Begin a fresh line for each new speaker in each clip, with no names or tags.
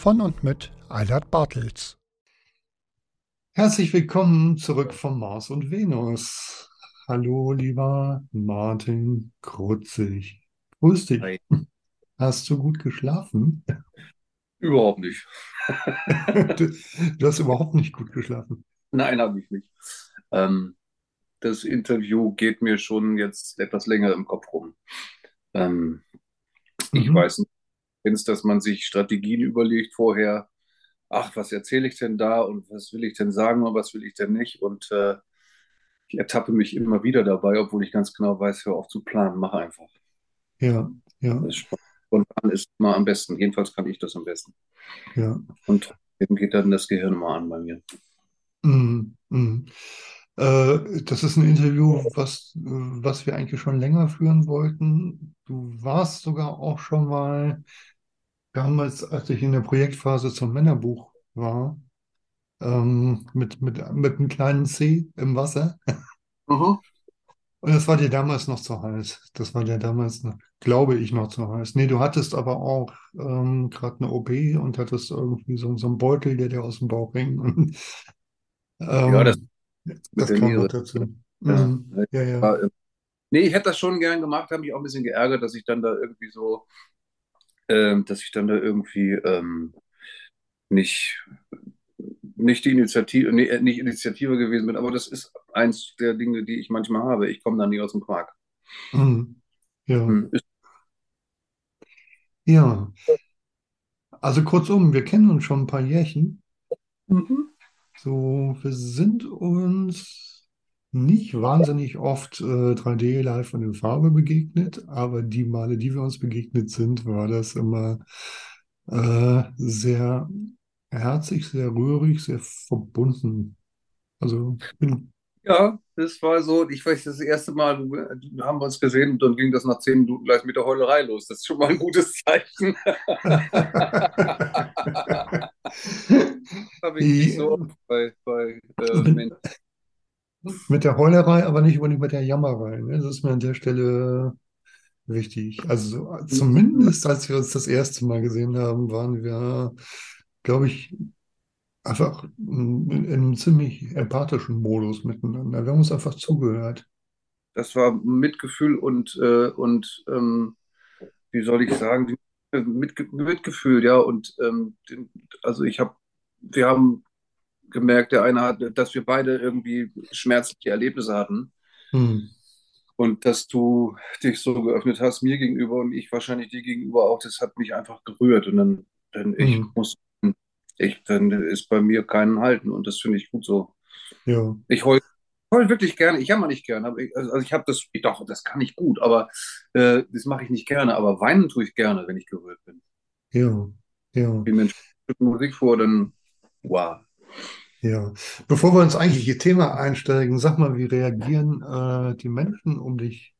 Von und mit Eilert Bartels. Herzlich willkommen zurück von Mars und Venus. Hallo, lieber Martin Krutzig. Grüß dich.
Hi.
Hast du gut geschlafen?
Überhaupt nicht.
Du, du hast überhaupt nicht gut geschlafen.
Nein, habe ich nicht. Ähm, das Interview geht mir schon jetzt etwas länger im Kopf rum. Ähm, ich
Mhm.
weiß nicht, kennst, dass man sich Strategien überlegt vorher. Ach, was erzähle ich denn da und was will ich denn sagen und was will ich denn nicht? Und äh, ich ertappe mich immer wieder dabei, obwohl ich ganz genau weiß, hör auf zu planen, mach einfach.
Ja, ja,
ist spontan ist immer am besten. Jedenfalls kann ich das am besten.
ja.
Und trotzdem geht dann das Gehirn immer an bei mir.
Mhm. Mhm. Äh, das ist ein Interview, was, was wir eigentlich schon länger führen wollten. Du warst sogar auch schon mal damals, als ich in der Projektphase zum Männerbuch war, ähm, mit, mit, mit einem kleinen C im Wasser.
Mhm.
Und das war dir damals noch zu heiß. Das war dir damals noch, glaube ich, noch zu heiß. Nee, du hattest aber auch ähm, gerade eine OP und hattest irgendwie so, so einen Beutel, der dir aus dem Bauch hing. Und, ähm,
Ja, das mit der
kam
Niere.
dazu.
Ja.
Mhm. Ja, ja.
Ähm, nee, ich hätte das schon gern gemacht, habe mich auch ein bisschen geärgert, dass ich dann da irgendwie so, ähm, dass ich dann da irgendwie ähm, nicht, nicht die Initiative, nee, äh, nicht Initiative gewesen bin, aber das ist eins der Dinge, die ich manchmal habe. Ich komme da nie aus dem Quark.
Mhm. Ja.
Hm, Ist,
Ja. Also kurzum, wir kennen uns schon ein paar Jährchen.
Mhm.
So, wir sind uns nicht wahnsinnig oft äh, 3D live und in Farbe begegnet, aber die Male, die wir uns begegnet sind, war das immer äh, sehr herzig, sehr rührig, sehr verbunden. Also bin,
ja, das war so, ich weiß, das erste Mal äh, haben wir uns gesehen und dann ging das nach zehn Minuten gleich mit der Heulerei los. Das ist schon mal ein gutes Zeichen. Habe ich nicht so oft bei, bei äh, Menschen.
mit der Heulerei, aber nicht unbedingt mit der Jammerei. Ne? Das ist mir an der Stelle wichtig. Also so- zumindest als wir uns das erste Mal gesehen haben, waren wir, glaube ich, einfach in, in einem ziemlich empathischen Modus miteinander. Wir haben uns einfach zugehört.
Das war Mitgefühl und, äh, und ähm, wie soll ich sagen, Mitge Mitgefühl, ja. Und ähm, also ich habe, wir haben gemerkt, der eine hat, dass wir beide irgendwie schmerzliche Erlebnisse hatten
Hm.
und dass du dich so geöffnet hast mir gegenüber und ich wahrscheinlich dir gegenüber auch. Das hat mich einfach gerührt und dann, dann ich
Hm.
muss, ich, dann ist bei mir keinen Halten und das finde ich gut so.
Ja,
Ich heul, heul wirklich gerne. Ich jammer nicht gerne. Aber ich, also ich habe das, ich doch, das kann ich gut, aber äh, das mache ich nicht gerne. Aber weinen tue ich gerne, wenn ich gerührt bin.
ja, ja,
Die Menschen Musik vor, dann wow.
ja. Bevor wir ins eigentliche Thema einsteigen, sag mal, wie reagieren äh, die Menschen um dich,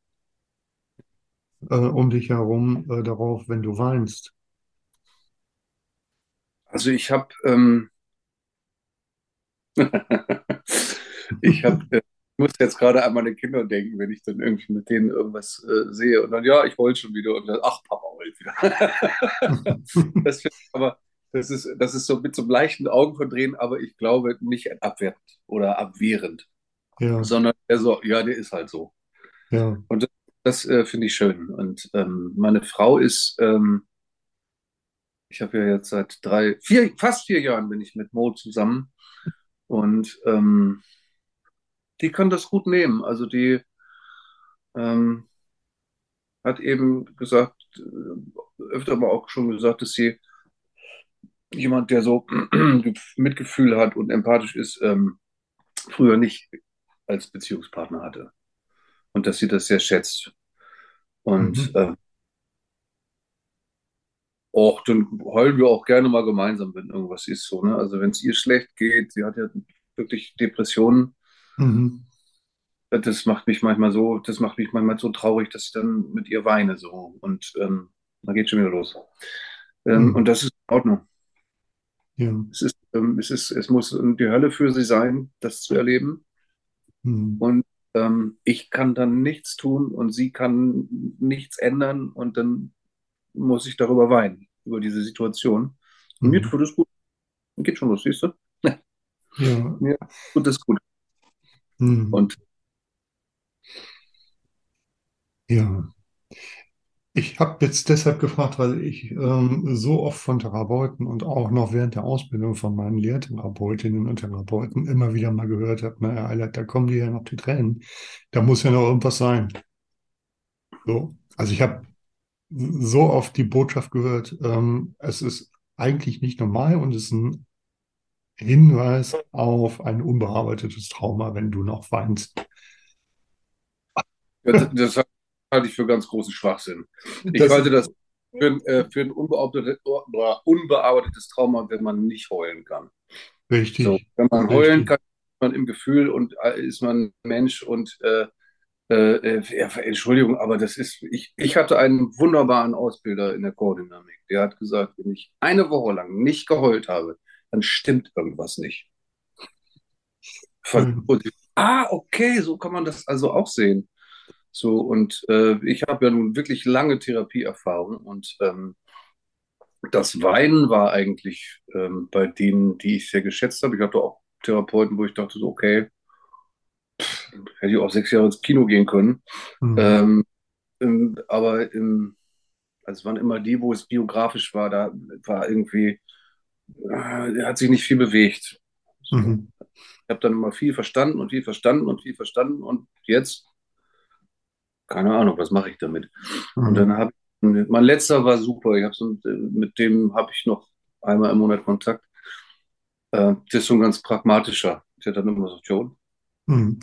äh, um dich herum äh, darauf, wenn du weinst?
Also ich habe, ähm, ich habe, äh, muss jetzt gerade an meine Kinder denken, wenn ich dann irgendwie mit denen irgendwas äh, sehe und dann, ja, ich heul schon wieder und dann, ach, Papa heult wieder. Das aber, das ist, das ist so mit so einem leichten Augenverdrehen, aber ich glaube nicht abwertend oder abwehrend,
Ja,
sondern eher so, ja, der ist halt so.
ja,
Und das, das äh, finde ich schön. Und ähm, meine Frau ist, ähm, Ich habe ja jetzt seit drei, vier, fast vier Jahren bin ich mit Mo zusammen und ähm, die kann das gut nehmen. Also die ähm, hat eben gesagt, äh, öfter aber auch schon gesagt, dass sie jemand, der so Mitgefühl hat und empathisch ist, ähm, früher nicht als Beziehungspartner hatte. Und dass sie das sehr schätzt. Und
Mhm.
äh, auch dann heulen wir auch gerne mal gemeinsam, wenn irgendwas ist so, ne? Also wenn es ihr schlecht geht, sie hat ja wirklich Depressionen,
Mhm.
das macht mich manchmal so, das macht mich manchmal so traurig, dass ich dann mit ihr weine so. Und ähm, dann geht schon wieder los. Ähm, und
Mhm.
das ist in Ordnung.
Ja.
Es ist, ähm, es ist, es muss die Hölle für sie sein, das zu erleben.
Mhm.
Und ähm, ich kann dann nichts tun und sie kann nichts ändern und dann muss ich darüber weinen, über diese Situation. Und mir
Mhm.
tut es gut. Geht schon los, siehst du?
Ja.
Mir tut es gut.
Mhm.
Und
Ja. Ich habe jetzt deshalb gefragt, weil ich ähm, so oft von Therapeuten und auch noch während der Ausbildung von meinen Lehrtherapeutinnen und Therapeuten immer wieder mal gehört habe, naja, Eilert, da kommen dir ja noch die Tränen. Da muss ja noch irgendwas sein. So. Also ich habe so oft die Botschaft gehört, ähm, es ist eigentlich nicht normal und es ist ein Hinweis auf ein unbearbeitetes Trauma, wenn du noch weinst.
ja, das, das halte ich für ganz großen Schwachsinn. Ich
Das
halte das für, ein, äh, für ein unbearbeitetes, unbearbeitetes Trauma, wenn man nicht heulen kann. So,
richtig,
wenn man heulen
richtig.
kann, ist man im Gefühl und äh, ist man Mensch und äh, äh, äh, ja, Entschuldigung, aber das ist, ich, ich hatte einen wunderbaren Ausbilder in der Chordynamik. Der hat gesagt, wenn ich eine Woche lang nicht geheult habe, dann stimmt irgendwas nicht. Von,
Schön.
und, ah, okay, so kann man das also auch sehen. So, und äh, ich habe ja nun wirklich lange Therapieerfahrung und ähm, das Weinen war eigentlich ähm, bei denen, die ich sehr geschätzt habe. Ich hatte auch Therapeuten, wo ich dachte, so, okay, hätte ich auch sechs Jahre ins Kino gehen können.
Mhm.
Ähm, ähm, aber ähm, also es waren immer die, wo es biografisch war, da war irgendwie, äh, hat sich nicht viel bewegt.
Mhm.
Ich habe dann immer viel verstanden und viel verstanden und viel verstanden und jetzt, keine Ahnung, was mache ich damit? Und
Mhm.
dann habe ich, mein letzter war super. Ich so, mit dem habe ich noch einmal im Monat Kontakt. Äh, das ist so ein ganz pragmatischer. Der dann immer gesagt, Joe,
Mhm.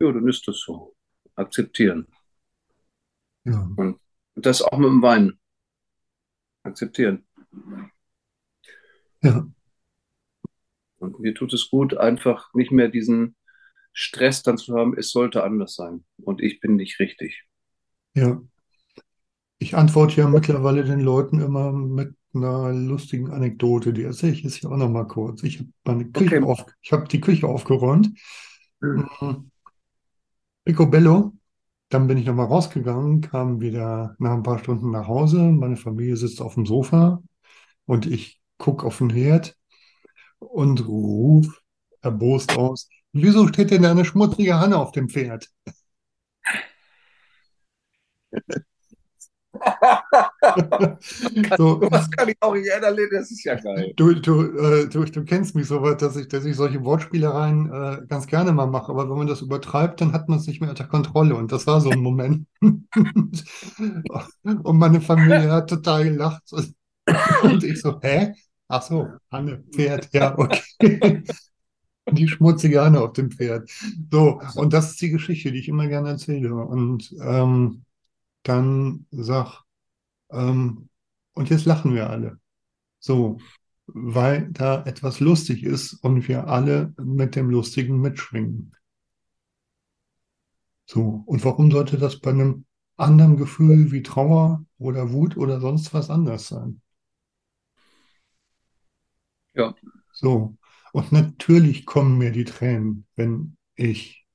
ja, dann ist das so. Akzeptieren.
Ja.
Und das auch mit dem Weinen. Akzeptieren.
Ja.
Und mir tut es gut, einfach nicht mehr diesen Stress dann zu haben, es sollte anders sein. Und ich bin nicht richtig.
Ja. Ich antworte ja mittlerweile den Leuten immer mit einer lustigen Anekdote. Die erzähle ich jetzt hier auch noch mal kurz. Ich habe meine Küche
Okay.
auf, ich habe die Küche aufgeräumt.
Hm.
Mhm. Picobello. Dann bin ich noch mal rausgegangen, kam wieder nach ein paar Stunden nach Hause. Meine Familie sitzt auf dem Sofa und ich gucke auf den Herd und ruf erbost aus: Wieso steht denn da eine schmutzige Hanne auf dem Pferd? So,
Was kann ich auch nicht ändern? Das ist ja geil.
Du, du, äh, du, du kennst mich so weit, dass ich, dass ich solche Wortspielereien äh, ganz gerne mal mache, aber wenn man das übertreibt, dann hat man es nicht mehr unter Kontrolle. Und das war so ein Moment. Und meine Familie hat total gelacht. Und ich so, hä? Ach so, Hanne, Pferd, ja, okay. Die schmutzige Hanne auf dem Pferd. So, und das ist die Geschichte, die ich immer gerne erzähle. Und ähm, dann sag, ähm, und jetzt lachen wir alle. So, weil da etwas lustig ist und wir alle mit dem Lustigen mitschwingen. So, und warum sollte das bei einem anderen Gefühl wie Trauer oder Wut oder sonst was anders sein?
Ja,
So, und natürlich kommen mir die Tränen, wenn ich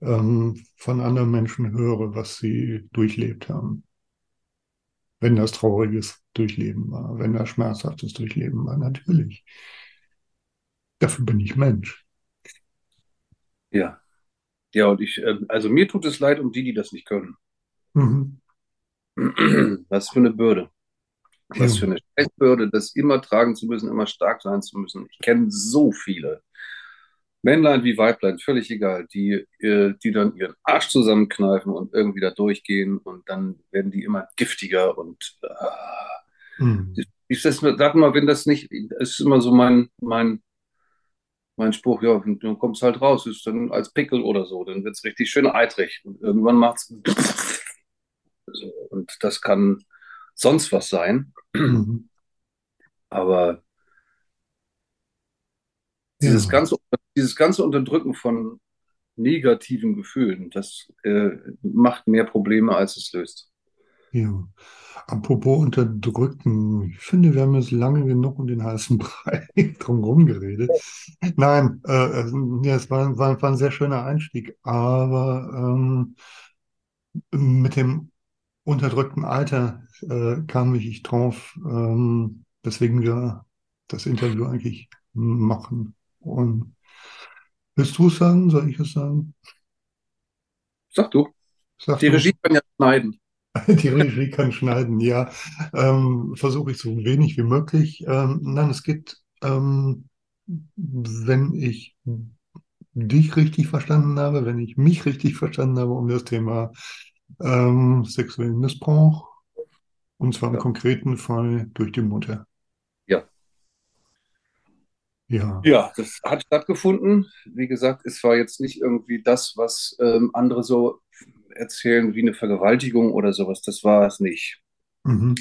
ähm, von anderen Menschen höre, was sie durchlebt haben. Wenn das trauriges Durchleben war, wenn das schmerzhaftes Durchleben war, natürlich. Dafür bin ich Mensch.
ja. Ja, und ich, äh, also mir tut es leid um die, die das nicht können.
Mhm.
Was für eine Bürde. Was für eine Scheißbürde, das immer tragen zu müssen, immer stark sein zu müssen. Ich kenne so viele. Männlein wie Weiblein, völlig egal, die, äh, die dann ihren Arsch zusammenkneifen und irgendwie da durchgehen und dann werden die immer giftiger und äh,
Mhm.
ich das, sag mal, wenn das nicht, ist immer so mein, mein, mein Spruch, ja, dann kommt es halt raus, ist dann als Pickel oder so, dann wird es richtig schön eitrig und irgendwann macht es so, und das kann sonst was sein,
Mhm.
aber dieses
Ja.
ganze, dieses ganze Unterdrücken von negativen Gefühlen, das äh, macht mehr Probleme, als es löst.
Ja. Apropos unterdrücken, ich finde, wir haben jetzt lange genug um den heißen Brei drumherum geredet. Nein, äh, äh, ja, es war, war, war ein sehr schöner Einstieg, aber ähm, mit dem unterdrückten Alter äh, kam ich drauf, ähm, weswegen wir das Interview eigentlich machen. Und willst du es sagen? Soll ich es sagen?
Sag du,
Sag
die
du.
Regie kann ja schneiden.
Die Regie kann schneiden, ja. Ähm, versuche ich so wenig wie möglich. Ähm, nein, es geht, ähm, wenn ich dich richtig verstanden habe, wenn ich mich richtig verstanden habe, um das Thema ähm, sexuellen Missbrauch, und zwar im
Ja.
konkreten Fall durch die Mutter.
Ja.
Ja.
Ja, das hat stattgefunden. Wie gesagt, es war jetzt nicht irgendwie das, was ähm, andere so erzählen wie eine Vergewaltigung oder sowas. Das war es nicht.
Mhm.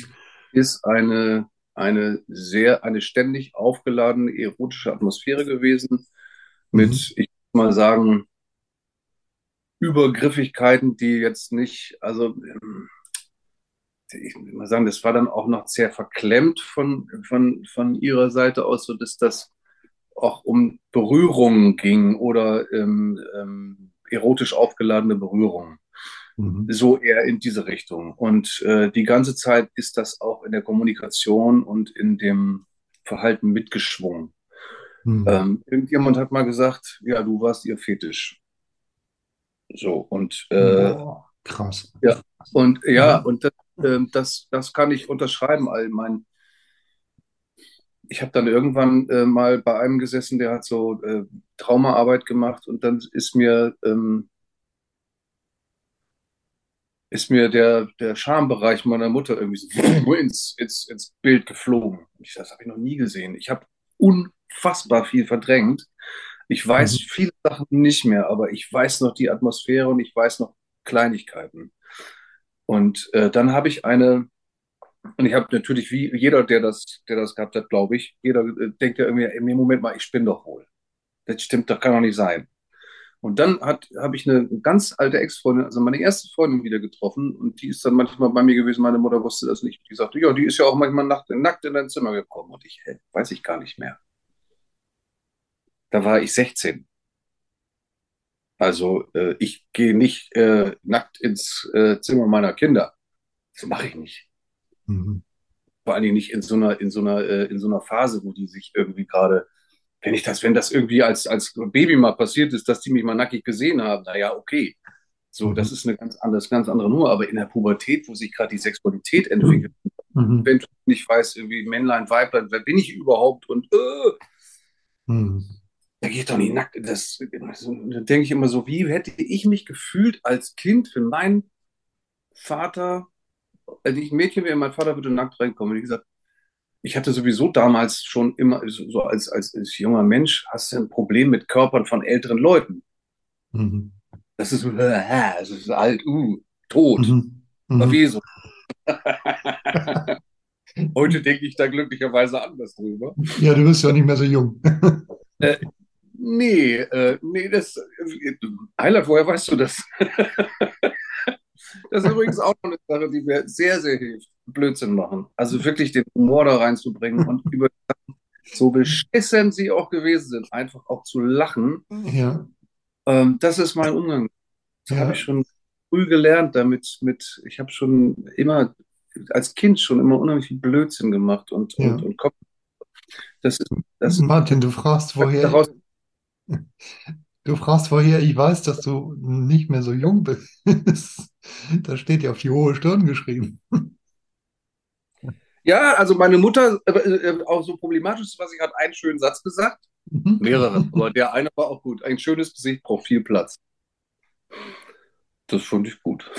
Ist eine, eine sehr, eine ständig aufgeladene erotische Atmosphäre gewesen mit,
Mhm.
ich würde mal sagen, Übergriffigkeiten, die jetzt nicht, also ich will mal sagen, das war dann auch noch sehr verklemmt von, von, von ihrer Seite aus, so dass das auch um Berührungen ging oder ähm, ähm, erotisch aufgeladene Berührungen.
Mhm.
So eher in diese Richtung. Und äh, die ganze Zeit ist das auch in der Kommunikation und in dem Verhalten mitgeschwungen.
Mhm.
Ähm, irgendjemand hat mal gesagt, ja, du warst ihr Fetisch. So, und, äh,
Boah, krass.
ja. und ja,
Mhm.
und das, ähm, das, das kann ich unterschreiben. All mein, ich habe dann irgendwann äh, mal bei einem gesessen, der hat so äh, Traumaarbeit gemacht und dann ist mir, ähm, ist mir der, der Schambereich meiner Mutter irgendwie so ins, ins, ins Bild geflogen. Ich, das habe ich noch nie gesehen. Ich habe unfassbar viel verdrängt. Ich weiß
Mhm.
viele Sachen nicht mehr, aber ich weiß noch die Atmosphäre und ich weiß noch Kleinigkeiten. Und äh, dann habe ich eine, und ich habe natürlich, wie jeder, der das, der das gehabt hat, glaube ich, jeder äh, denkt ja irgendwie, im Moment mal, ich spinne doch wohl. Das stimmt, das kann doch nicht sein. Und dann habe ich eine ganz alte Ex-Freundin, also meine erste Freundin wieder getroffen und die ist dann manchmal bei mir gewesen, meine Mutter wusste das nicht. Die sagte, ja, die ist ja auch manchmal nackt, nackt in dein Zimmer gekommen und ich, hä, weiß ich gar nicht mehr. Da war ich 16. Also äh, ich gehe nicht äh, nackt ins äh, Zimmer meiner Kinder. Das mache ich nicht.
Mhm.
Vor allen Dingen nicht in so einer, in so einer, äh, in so einer Phase, wo die sich irgendwie gerade, wenn ich das, wenn das irgendwie als, als Baby mal passiert ist, dass die mich mal nackig gesehen haben, naja, okay. So,
Mhm.
das ist eine ganz andere, ganz andere Nummer. Aber in der Pubertät, wo sich gerade die Sexualität entwickelt,
Mhm.
wenn du nicht weißt, irgendwie Männlein, Weiblein, wer bin ich überhaupt und äh,
Mhm.
Da geht doch nicht nackt. Das, da denke ich immer so, wie hätte ich mich gefühlt als Kind, wenn mein Vater, als ich ein Mädchen wäre, mein Vater würde nackt reinkommen. Wie gesagt, ich hatte sowieso damals schon immer, so als, als, als junger Mensch, hast du ein Problem mit Körpern von älteren Leuten.
Mhm.
Das ist, äh, das ist alt, uh, tot,
Mhm. Mhm.
Verwesung. Heute denke ich da glücklicherweise anders drüber.
Ja, du bist ja nicht mehr so jung.
Nee, äh, nee, das, Eilert, woher weißt du das? Das ist übrigens auch eine Sache, die mir sehr, sehr hilft. Blödsinn machen. Also wirklich den Humor da reinzubringen und über so beschissen sie auch gewesen sind, einfach auch zu lachen.
Ja,
Ähm, das ist mein Umgang. Das
Ja.
habe ich schon früh gelernt, damit mit, ich habe schon immer, als Kind schon immer unheimlich viel Blödsinn gemacht und,
Ja.
und, und Kopf. Das ist, das
Martin, du fragst, woher,
daraus,
du fragst, woher ich weiß, dass du nicht mehr so jung bist. Das steht ja auf die hohe Stirn geschrieben.
Ja, also meine Mutter, äh, äh, auch so problematisch ist, was ich hat einen schönen Satz gesagt.
Mhm.
Mehrere, aber der eine war auch gut. Ein schönes Gesicht braucht viel Platz. Das fand ich gut.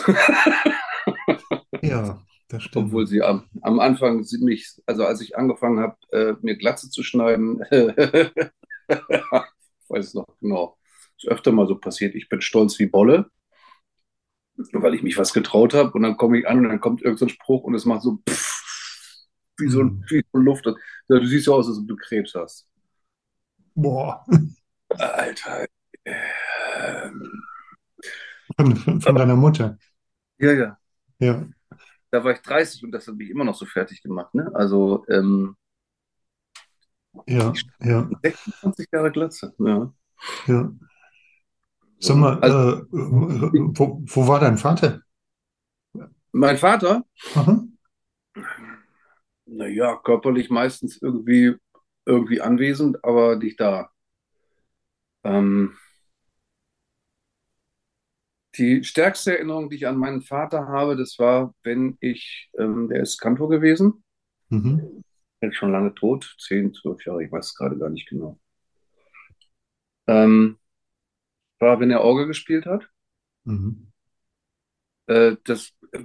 Ja, das stimmt.
Obwohl sie am, am Anfang ziemlich, also als ich angefangen habe, äh, mir Glatze zu schneiden, weiß es noch genau, ist öfter mal so passiert. Ich bin stolz wie Bolle, weil ich mich was getraut habe und dann komme ich an und dann kommt irgendein so Spruch und es macht so pff, wie so,
Mhm.
wie so Luft. Du siehst ja aus, als ob du Krebs hast.
Boah,
Alter. Ähm,
von, von von deiner Mutter.
ja, ja.
Ja,
Da war ich 30 und das hat mich immer noch so fertig gemacht. Ne? Also ähm,
ja, ja,
26 Jahre Glatze. Ja.
ja. Sag mal,
Also,
äh, wo, wo war dein Vater?
mein Vater,
Aha.
naja, körperlich meistens irgendwie, irgendwie anwesend, aber nicht da. Ähm, die stärkste Erinnerung, die ich an meinen Vater habe, das war, wenn ich, ähm, der ist Kantor gewesen,
Mhm.
Ist schon lange tot, 10, 12 Jahre, ich weiß es gerade gar nicht genau. Ähm, war, wenn er Orgel gespielt hat.
Mhm.
Äh, das äh,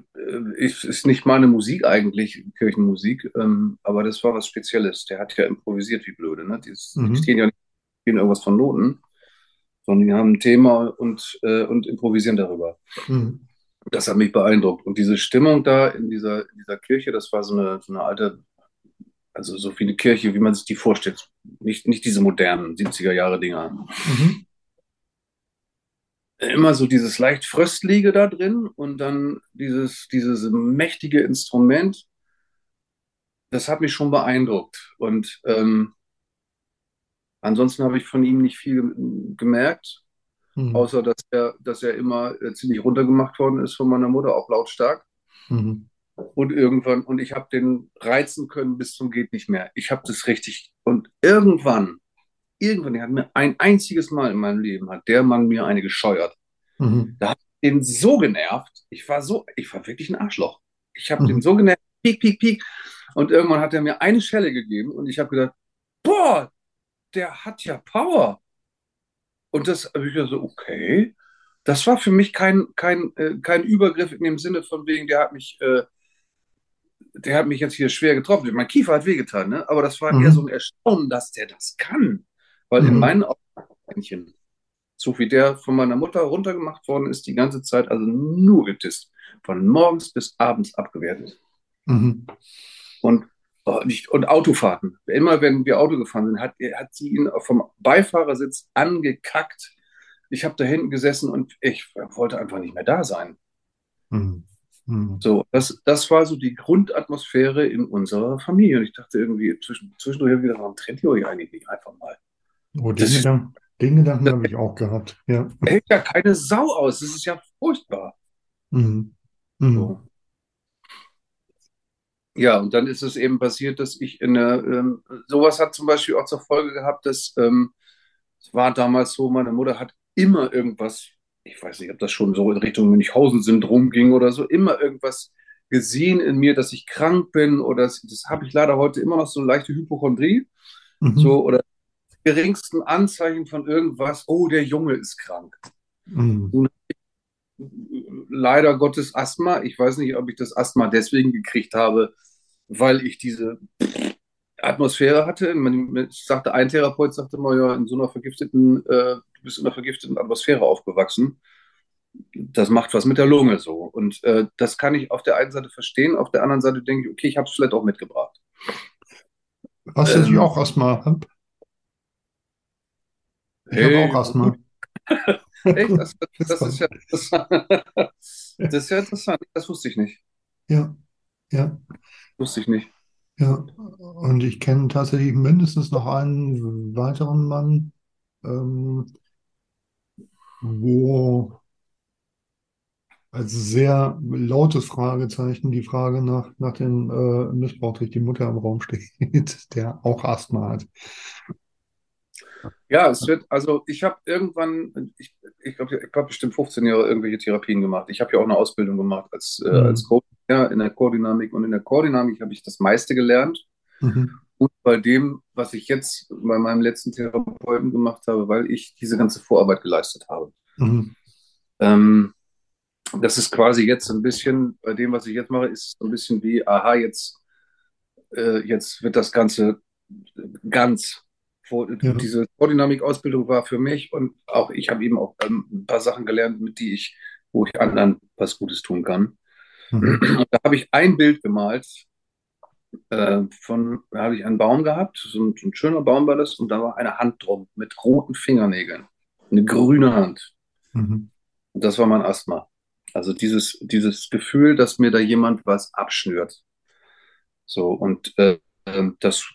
ist, ist nicht meine Musik eigentlich, Kirchenmusik, ähm, aber das war was Spezielles. Der hat ja improvisiert wie blöde. Ne? Die
Mhm.
stehen ja nicht stehen irgendwas von Noten, sondern die haben ein Thema und, äh, und improvisieren darüber.
Mhm.
Das hat mich beeindruckt. Und diese Stimmung da in dieser, in dieser Kirche, das war so eine, so eine alte, also so wie eine Kirche, wie man sich die vorstellt. Nicht, nicht diese modernen 70er Jahre Dinger.
Mhm.
immer so dieses leicht Fröstlige da drin und dann dieses, dieses mächtige Instrument. Das hat mich schon beeindruckt. Und ähm, ansonsten habe ich von ihm nicht viel gem- gemerkt,
Mhm.
außer dass er, dass er immer äh, ziemlich runtergemacht worden ist von meiner Mutter, auch lautstark.
Mhm.
Und irgendwann, und ich habe den reizen können bis zum geht nicht mehr. Ich habe das richtig. Und irgendwann, irgendwann, der hat mir ein einziges Mal in meinem Leben, hat der Mann mir eine gescheuert.
Mhm.
den so genervt. Ich war so, ich war wirklich ein Arschloch. Ich habe den
Mhm.
so genervt, piek, piek, piek. Und irgendwann hat er mir eine Schelle gegeben und ich habe gedacht, boah, der hat ja Power. Und das habe ich ja so, okay. Das war für mich kein, kein, äh, kein Übergriff in dem Sinne von wegen, der hat mich, äh, der hat mich jetzt hier schwer getroffen. Mein Kiefer hat wehgetan, ne? Aber das war
Mhm.
eher so ein Erstaunen, dass der das kann. Weil in
Mhm.
meinen Augen, so wie der von meiner Mutter runtergemacht worden ist, die ganze Zeit, also nur getisst. Von morgens bis abends abgewertet.
Mhm.
Und, nicht, und Autofahrten. Immer wenn wir Auto gefahren sind, hat, hat sie ihn vom Beifahrersitz angekackt. Ich habe da hinten gesessen und ich wollte einfach nicht mehr da sein.
Mhm. Mhm.
So, das, das war so die Grundatmosphäre in unserer Familie. Und ich dachte irgendwie zwischen, zwischendurch wieder, warum trennt ihr euch eigentlich nicht einfach mal?
Oh, den Gedanken, den Gedanken habe ich auch gehabt. Ja.
Hält ja keine Sau aus. Das ist ja furchtbar.
Mhm. Mhm.
So. Ja, und dann ist es eben passiert, dass ich in der, ähm, sowas hat zum Beispiel auch zur Folge gehabt, dass ähm, es war damals so, meine Mutter hat immer irgendwas, ich weiß nicht, ob das schon so in Richtung Münchhausen-Syndrom ging oder so, immer irgendwas gesehen in mir, dass ich krank bin oder das, das habe ich leider heute immer noch so eine leichte Hypochondrie,
Mhm.
so oder geringsten Anzeichen von irgendwas, oh, der Junge ist krank.
Mhm.
leider Gottes Asthma. Ich weiß nicht, ob ich das Asthma deswegen gekriegt habe, weil ich diese Atmosphäre hatte. Man, sagte, ein Therapeut sagte mal, ja, in so einer vergifteten, äh, du bist in einer vergifteten Atmosphäre aufgewachsen. Das macht was mit der Lunge so. Und äh, das kann ich auf der einen Seite verstehen, auf der anderen Seite denke ich, okay, ich habe es vielleicht auch mitgebracht.
Was, dass ich
Ähm,
auch Asthma habe? Ich
Hey,
habe auch Asthma.
Echt? Das, das, das ist ja interessant. Das ist ja interessant. Das wusste ich nicht.
Ja, ja,
Wusste ich nicht.
Ja. Und ich kenne tatsächlich mindestens noch einen weiteren Mann, ähm, wo als sehr lautes Fragezeichen die Frage nach, nach dem äh, Missbrauch durch die Mutter im Raum steht, der auch Asthma hat.
Ja, es wird, also ich habe irgendwann, ich, ich glaube, ich habe bestimmt 15 Jahre irgendwelche Therapien gemacht. Ich habe ja auch eine Ausbildung gemacht als, äh, als
Mhm.
Coach ja, in der Koordinamik und in der Koordinamik habe ich das meiste gelernt.
Mhm.
Und bei dem, was ich jetzt bei meinem letzten Therapeuten gemacht habe, weil ich diese ganze Vorarbeit geleistet habe.
Mhm.
Ähm, das ist quasi jetzt ein bisschen, bei dem, was ich jetzt mache, ist so ein bisschen wie, aha, jetzt, äh, jetzt wird das Ganze ganz. Vor,
Ja.
diese Koordinamik-Ausbildung war für mich und auch ich habe eben auch ähm, ein paar Sachen gelernt, mit die ich, wo ich anderen was Gutes tun kann.
Mhm.
Da habe ich ein Bild gemalt, äh, von, da habe ich einen Baum gehabt, so ein, so ein schöner Baum war das, und da war eine Hand drum mit roten Fingernägeln, eine grüne Hand.
Mhm.
Und das war mein Asthma. Also dieses, dieses Gefühl, dass mir da jemand was abschnürt. So, und äh, äh, das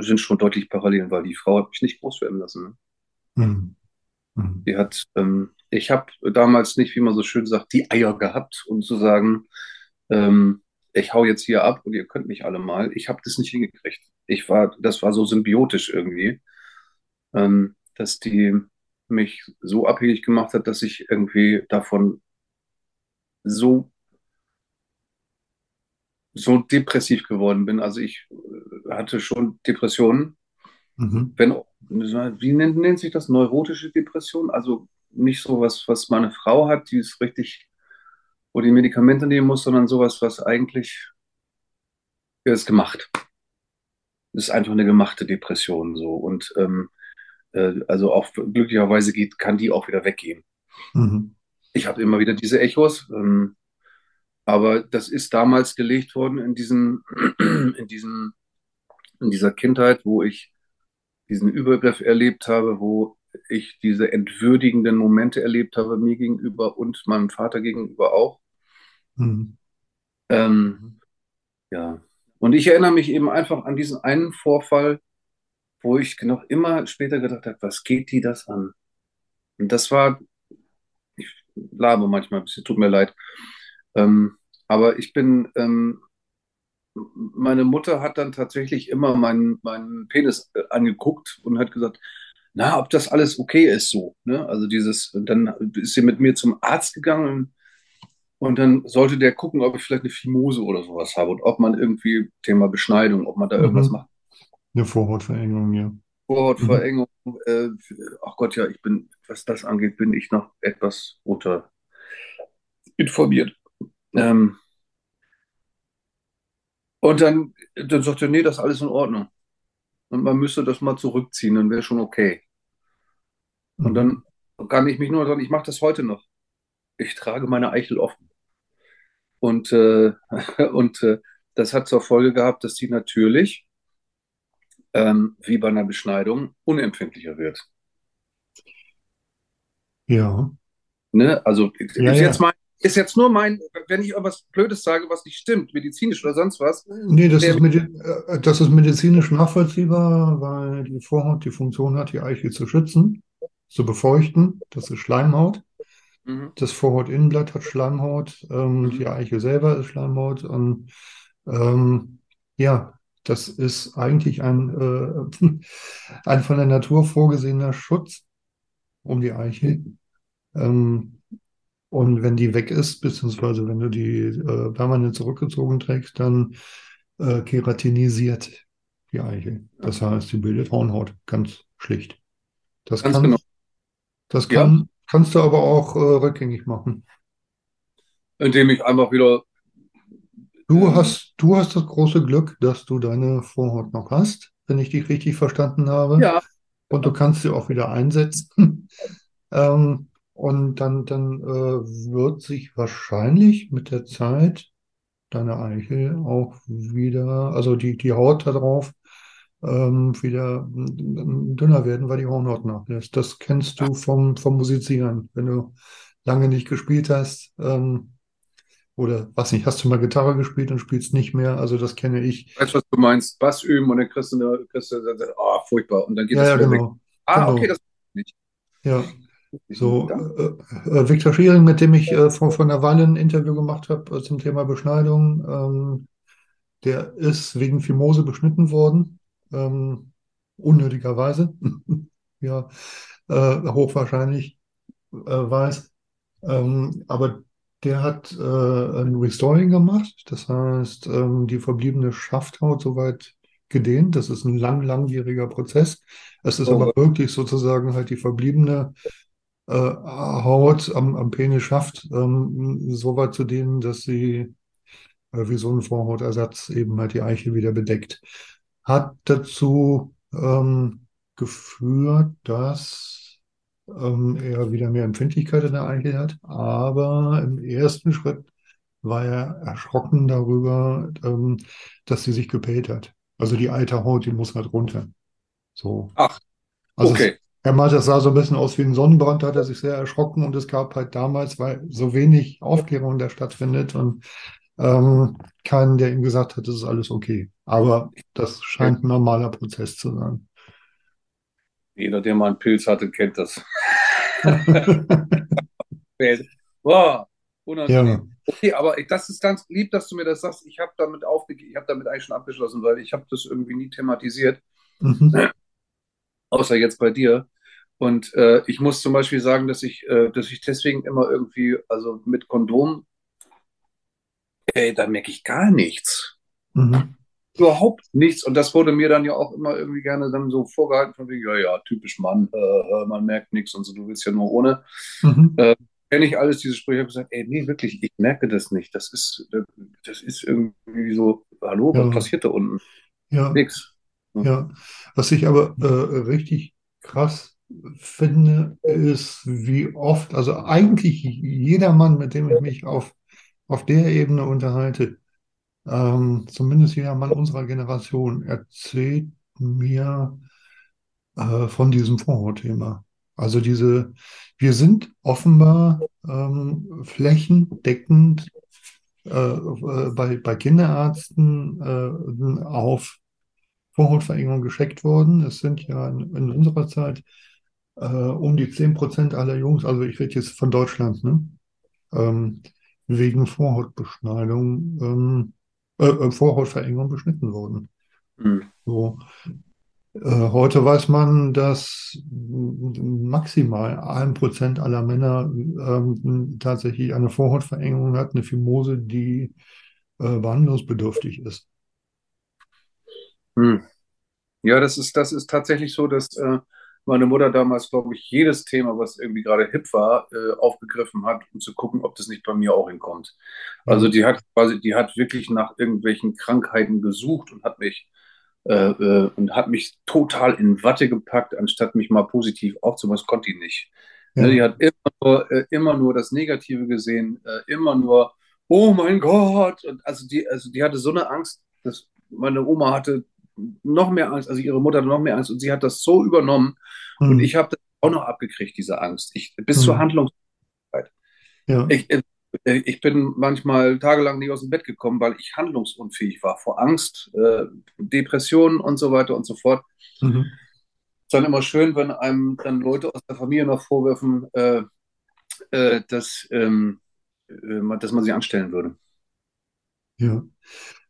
sind schon deutlich Parallelen, weil die Frau hat mich nicht groß werden lassen. Ne?
Mhm. Mhm.
Die hat, ähm, ich habe damals nicht, wie man so schön sagt, die Eier gehabt, um zu sagen, ähm, ich hau jetzt hier ab und ihr könnt mich alle mal. Ich habe das nicht hingekriegt. Ich war, das war so symbiotisch irgendwie, ähm, dass die mich so abhängig gemacht hat, dass ich irgendwie davon so so depressiv geworden bin. Also ich äh, hatte schon Depressionen,
Mhm.
wenn, wie nennt, nennt sich das? Neurotische Depression? Also nicht so was, was meine Frau hat, die ist richtig, wo die Medikamente nehmen muss, sondern sowas, was eigentlich ist gemacht. Das ist einfach eine gemachte Depression so. Und ähm, äh, also auch glücklicherweise geht, kann die auch wieder weggehen.
Mhm.
Ich habe immer wieder diese Echos, ähm, aber das ist damals gelegt worden in diesen, in diesen, in dieser Kindheit, wo ich diesen Übergriff erlebt habe, wo ich diese entwürdigenden Momente erlebt habe, mir gegenüber und meinem Vater gegenüber auch.
Mhm.
Ähm, ja. Und ich erinnere mich eben einfach an diesen einen Vorfall, wo ich noch immer später gedacht habe, was geht die das an? Und das war, ich labe manchmal ein bisschen, tut mir leid. Ähm, aber ich bin, ähm, meine Mutter hat dann tatsächlich immer meinen, meinen Penis äh, angeguckt und hat gesagt, na, ob das alles okay ist so. Ne? Also dieses, dann ist sie mit mir zum Arzt gegangen und dann sollte der gucken, ob ich vielleicht eine Phimose oder sowas habe und ob man irgendwie Thema Beschneidung, ob man da irgendwas
Mhm.
macht.
Eine Vorhautverengung, ja.
Vorhautverengung, äh, ach Gott, ja, ich bin, was das angeht, bin ich noch etwas unter informiert. Ähm, und dann, dann sagt er, nee, das ist alles in Ordnung. Und man müsste das mal zurückziehen, dann wäre schon okay. Und
Mhm.
dann kann ich mich nur sagen, ich mache das heute noch. Ich trage meine Eichel offen. Und, äh, und äh, das hat zur Folge gehabt, dass die natürlich, ähm, wie bei einer Beschneidung, unempfindlicher wird.
Ja.
Ne? Also
Ja,
ist
ja.
jetzt mein, ist jetzt nur mein, wenn ich irgendwas Blödes sage, was nicht stimmt, medizinisch oder sonst was,
Nee, das ist, medi äh, das ist medizinisch nachvollziehbar, weil die Vorhaut die Funktion hat, die Eichel zu schützen, zu befeuchten. Das ist Schleimhaut.
Mhm.
Das Vorhautinnenblatt hat Schleimhaut, ähm,
Mhm.
die Eichel selber ist Schleimhaut. Und ähm, ja, das ist eigentlich ein, äh, ein von der Natur vorgesehener Schutz um die Eichel. Ähm, und wenn die weg ist, beziehungsweise wenn du die äh, permanent zurückgezogen trägst, dann äh, keratinisiert die Eichel. Das heißt, sie bildet Hornhaut, ganz schlicht. Das
Ganz
kann,
genau.
das kann, kannst du aber auch äh, rückgängig machen.
indem ich einfach wieder,
Du
Ähm.
hast, du hast das große Glück, dass du deine Vorhaut noch hast, wenn ich dich richtig verstanden habe.
ja,
Und du kannst sie auch wieder einsetzen. Ähm, und dann, dann äh, wird sich wahrscheinlich mit der Zeit deine Eichel auch wieder, also die, die Haut da drauf, ähm, wieder mm, dünner werden, weil die Hornhaut nachlässt. Das kennst du vom, vom Musizieren. Wenn du lange nicht gespielt hast, ähm, oder was nicht, hast du mal Gitarre gespielt und spielst nicht mehr? Also das kenne ich.
weißt du, was du meinst, Bass üben und dann kriegst du eine, kriegst du, oh, furchtbar, und dann geht
Ja,
das
ja,
wieder weg.
genau.
Ah,
Genau.
okay, das nicht.
Ja. So, äh, äh, Viktor Schiering, mit dem ich äh, vor, vor einer Weile ein Interview gemacht habe äh, zum Thema Beschneidung, ähm, der ist wegen Phimose beschnitten worden, ähm, unnötigerweise. ja äh, hochwahrscheinlich äh, weiß. Ähm, aber der hat äh, ein Restoring gemacht. Das heißt, ähm, die verbliebene Schafthaut soweit gedehnt. Das ist ein lang, langwieriger Prozess. Es ist
Oh,
aber möglich, sozusagen halt die verbliebene äh, Haut am, am Penisschaft ähm, so weit zu dehnen, dass sie äh, wie so ein Vorhautersatz eben halt die Eichel wieder bedeckt. Hat dazu ähm, geführt, dass ähm, er wieder mehr Empfindlichkeit in der Eichel hat. Aber im ersten Schritt war er erschrocken darüber, ähm, dass sie sich gepellt hat. Also die alte Haut, die muss halt runter. So.
ach,
Also es,
okay.
er meinte, das sah so ein bisschen aus wie ein Sonnenbrand, da hat er sich sehr erschrocken und es gab halt damals, weil so wenig Aufklärung da stattfindet und ähm, keinen, der ihm gesagt hat, das ist alles okay. Aber das scheint ein normaler Prozess zu sein.
Jeder, der mal einen Pilz hatte, kennt das. Boah, unangenehm.
Ja,
Okay, aber das ist ganz lieb, dass du mir das sagst. Ich habe damit aufgegeben, ich habe damit eigentlich schon abgeschlossen, weil ich habe das irgendwie nie thematisiert,
mhm.
außer jetzt bei dir. Und äh, ich muss zum Beispiel sagen, dass ich, äh, dass ich deswegen immer irgendwie, also mit Kondom, ey, da merke ich gar nichts.
Mhm.
Überhaupt nichts. Und das wurde mir dann ja auch immer irgendwie gerne dann so vorgehalten, von wegen, ja, ja, typisch Mann, äh, äh, man merkt nichts und so, du willst ja nur ohne.
Mhm.
Äh, kenne ich alles, diese Sprüche, habe gesagt, ey, nee, wirklich, ich merke das nicht. Das ist, das ist irgendwie so, hallo, was
Ja,
passiert da unten?
ja,
Nix. Hm.
ja. Was ich aber äh, richtig krass finde, ist, wie oft, also eigentlich jeder Mann, mit dem ich mich auf, auf der Ebene unterhalte, ähm, zumindest jeder Mann unserer Generation, erzählt mir äh, von diesem Vorhautthema. Also diese, wir sind offenbar ähm, flächendeckend äh, äh, bei, bei Kinderärzten äh, auf Vorhautverengung gescheckt worden. Es sind ja in, in unserer Zeit äh, um die 10% aller Jungs, also ich rede jetzt von Deutschland, ne? ähm, wegen Vorhautbeschneidung, ähm, äh, äh, Vorhautverengung beschnitten worden.
Hm.
So. Äh, heute weiß man, dass maximal ein Prozent aller Männer ähm, tatsächlich eine Vorhautverengung hat, eine Fimose, die äh, behandlungsbedürftig ist.
Hm. Ja, das ist, das ist tatsächlich so, dass äh, meine Mutter damals, glaube ich, jedes Thema, was irgendwie gerade hip war, äh, aufgegriffen hat, um zu gucken, ob das nicht bei mir auch hinkommt. Also
Ja,
die hat quasi, die hat wirklich nach irgendwelchen Krankheiten gesucht und hat mich äh, äh, und hat mich total in Watte gepackt, anstatt mich mal positiv aufzumachen. Das konnte die nicht. Ne, die
ja,
hat immer nur, äh, immer nur das Negative gesehen, äh, immer nur, oh mein Gott. Und also die, also die hatte so eine Angst, dass meine Oma hatte noch mehr Angst, also ihre Mutter hatte noch mehr Angst und sie hat das so übernommen und
hm,
ich habe das auch noch abgekriegt, diese Angst. Ich, bis zur
hm,
Handlung.
ja,
Ich, äh, ich bin manchmal tagelang nicht aus dem Bett gekommen, weil ich handlungsunfähig war vor Angst, äh, Depressionen und so weiter und so fort.
mhm,
ist dann immer schön, wenn einem dann Leute aus der Familie noch vorwerfen, äh, äh, dass, ähm, äh, man- dass man sie anstellen würde.
ja,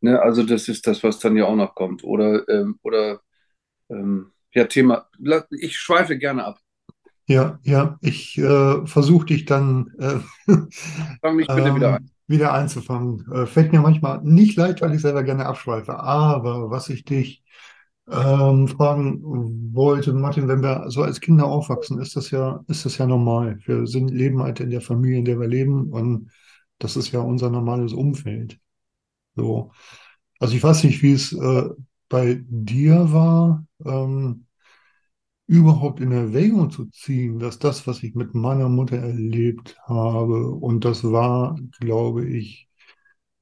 Ne? Also das ist das, was dann ja auch noch kommt. Oder, ähm, oder ähm, ja, Thema, ich schweife gerne ab.
ja, ja. Ich äh, versuche dich dann äh,
Fang mich bitte wieder ein.
ähm, wieder einzufangen. Äh, fällt mir manchmal nicht leicht, weil ich selber gerne abschweife. Aber was ich dich ähm, fragen wollte, Martin, wenn wir so als Kinder aufwachsen, ist das ja, ist das ja normal. Wir sind, leben halt in der Familie, in der wir leben und das ist ja unser normales Umfeld. So. Also ich weiß nicht, wie es äh, bei dir war, ähm, überhaupt in Erwägung zu ziehen, dass das, was ich mit meiner Mutter erlebt habe, und das war, glaube ich,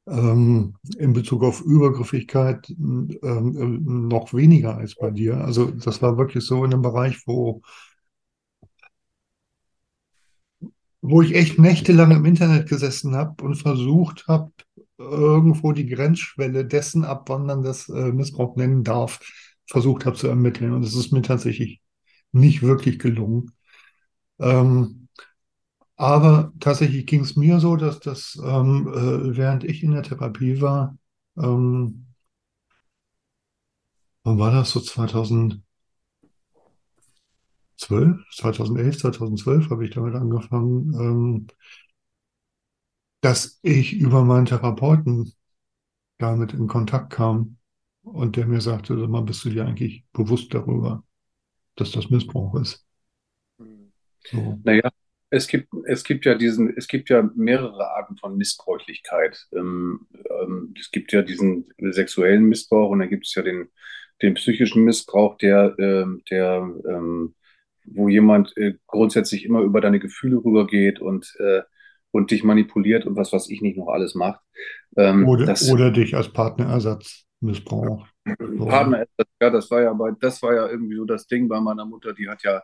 ähm, in Bezug auf Übergriffigkeit ähm, noch weniger als bei dir. Also das war wirklich so in einem Bereich, wo, wo ich echt nächtelang im Internet gesessen habe und versucht habe, irgendwo die Grenzschwelle dessen, ab wann man das äh, Missbrauch nennen darf, versucht habe zu ermitteln. Und es ist mir tatsächlich nicht wirklich gelungen. Ähm, aber tatsächlich ging es mir so, dass das, ähm, äh, während ich in der Therapie war, ähm, wann war das so 2000, 2012, 2011, 2012 habe ich damit angefangen, ähm, dass ich über meinen Therapeuten damit in Kontakt kam und der mir sagte, sag mal, bist du dir eigentlich bewusst darüber, dass das Missbrauch ist? So.
Naja, es gibt, es gibt ja diesen, es gibt ja mehrere Arten von Missbräuchlichkeit. Ähm, ähm, es gibt ja diesen sexuellen Missbrauch und dann gibt es ja den, den psychischen Missbrauch, der, ähm, der, ähm, wo jemand äh, grundsätzlich immer über deine Gefühle rübergeht und, äh, und dich manipuliert und was weiß ich nicht noch alles macht. Ähm,
Oder,
das,
oder dich als Partnerersatz missbraucht. So.
Partner, ja, das war ja bei, das war ja irgendwie so das Ding bei meiner Mutter, die hat ja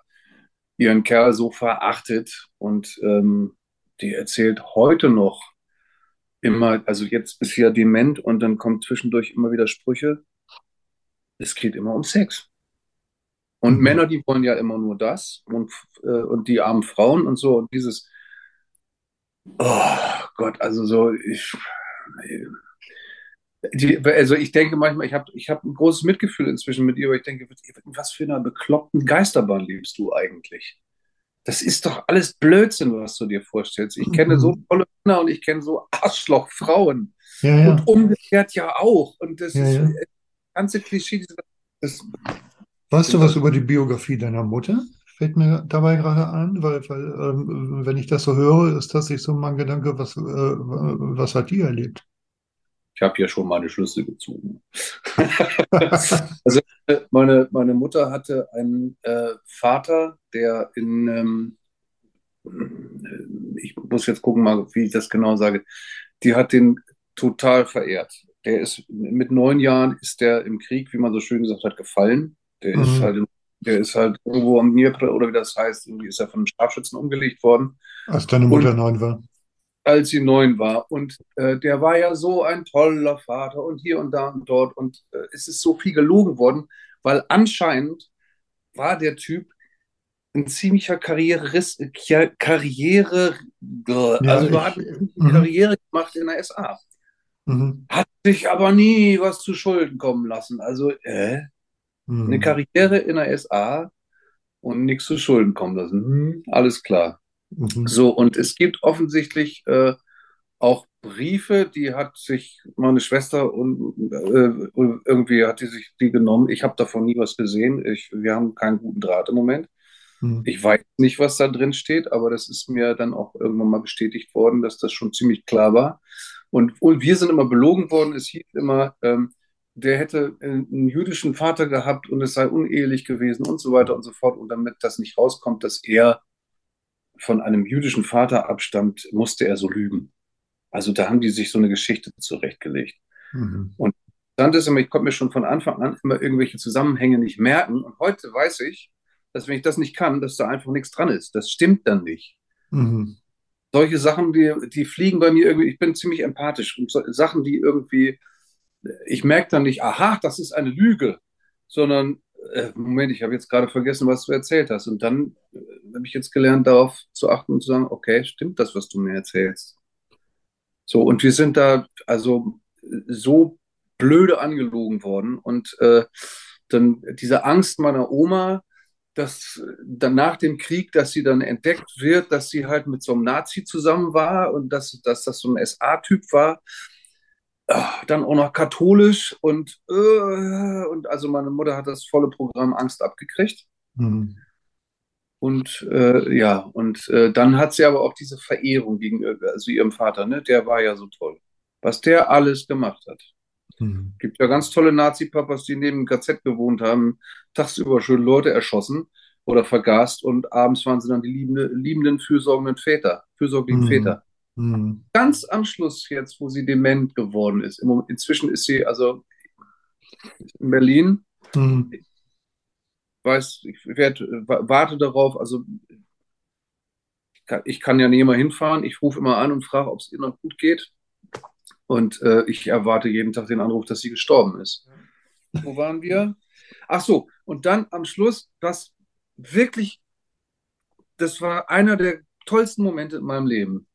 ihren Kerl so verachtet und ähm, die erzählt heute noch immer, also jetzt ist sie ja dement und dann kommt zwischendurch immer wieder Sprüche. Es geht immer um Sex. Und
Mhm.
Männer, die wollen ja immer nur das und, äh, und die armen Frauen und so und dieses, oh Gott, also so, ich, die, also ich denke manchmal, ich habe ich hab ein großes Mitgefühl inzwischen mit ihr, aber ich denke, was für einer bekloppten Geisterbahn lebst du eigentlich? Das ist doch alles Blödsinn, was du dir vorstellst. Ich kenne so
Mhm.
tolle Männer und ich kenne so Arschlochfrauen.
Ja, ja.
Und umgekehrt ja auch. Und das
Ja,
ist das ganze Klischee. Das,
Weißt du was über die Biografie deiner Mutter? Fällt mir dabei gerade ein, weil, weil ähm, wenn ich das so höre, ist das nicht so mein Gedanke, was, äh, was hat die erlebt?
ich habe ja schon meine Schlüsse gezogen. Also meine, meine Mutter hatte einen äh, Vater, der in, ähm, ich muss jetzt gucken mal, wie ich das genau sage, die hat den total verehrt. Der ist mit neun Jahren ist der im Krieg, wie man so schön gesagt hat, gefallen. Der ist
Mhm.
halt, in- der ist halt irgendwo am Dnipro oder wie das heißt, irgendwie ist er von einem Scharfschützen umgelegt worden
Als deine Mutter neun war.
als sie neun war. Und äh, der war ja so ein toller Vater und hier und da und dort. Und äh, es ist so viel gelogen worden, weil anscheinend war der Typ ein ziemlicher Karrierist, Ka- Karriere, also du
ich-
hat eine
mhm.
Karriere gemacht in der SA.
Mhm.
Hat sich aber nie was zu Schulden kommen lassen. Also, äh, eine
Mhm.
Karriere in der SA und nichts zu Schulden kommen lassen. Hm, alles klar.
Mhm.
So, und es gibt offensichtlich äh, auch Briefe, die hat sich meine Schwester und äh, irgendwie hat die sich die genommen. Ich habe davon nie was gesehen. Ich, wir haben keinen guten Draht im Moment.
Mhm.
Ich weiß nicht, was da drin steht, aber das ist mir dann auch irgendwann mal bestätigt worden, dass das schon ziemlich klar war. Und, und wir sind immer belogen worden. Es hieß immer, ähm, der hätte einen jüdischen Vater gehabt und es sei unehelich gewesen und so weiter und so fort. Und damit das nicht rauskommt, dass er von einem jüdischen Vater abstammt, musste er so lügen. Also da haben die sich so eine Geschichte zurechtgelegt.
Mhm.
Interessant ist immer, ich konnte mir schon von Anfang an immer irgendwelche Zusammenhänge nicht merken. Und heute weiß ich, dass wenn ich das nicht kann, dass da einfach nichts dran ist. Das stimmt dann nicht.
Mhm.
Solche Sachen, die, die fliegen bei mir irgendwie, ich bin ziemlich empathisch. Und so, Sachen, die irgendwie, ich merke dann nicht, aha, das ist eine Lüge, sondern, äh, Moment, ich habe jetzt gerade vergessen, was du erzählt hast. Und dann äh, habe ich jetzt gelernt, darauf zu achten und zu sagen, okay, stimmt das, was du mir erzählst? So, und wir sind da also so blöde angelogen worden. Und äh, dann diese Angst meiner Oma, dass dann nach dem Krieg, dass sie dann entdeckt wird, dass sie halt mit so einem Nazi zusammen war und dass, dass das so ein SA-Typ war. Dann auch noch katholisch und, äh, und also meine Mutter hat das volle Programm Angst abgekriegt.
Mhm.
Und äh, ja, und äh, dann hat sie aber auch diese Verehrung gegenüber, also ihrem Vater, ne? Der war ja so toll. Was der alles gemacht hat.
Mhm.
Gibt ja ganz tolle Nazi-Papas, die neben dem KZ gewohnt haben, tagsüber schön Leute erschossen oder vergast und abends waren sie dann die liebende, liebenden, fürsorgenden Väter, fürsorglichen
Mhm.
Väter.
Mhm.
Ganz am Schluss jetzt, wo sie dement geworden ist, inzwischen ist sie also in Berlin,
Mhm.
weiß, ich werd, warte darauf, also ich kann, ich kann ja nicht immer hinfahren, ich rufe immer an und frage, ob es ihr noch gut geht. Und äh, ich erwarte jeden Tag den Anruf, dass sie gestorben ist. Wo waren wir? Ach so, und dann am Schluss, was wirklich, das war einer der tollsten Momente in meinem Leben.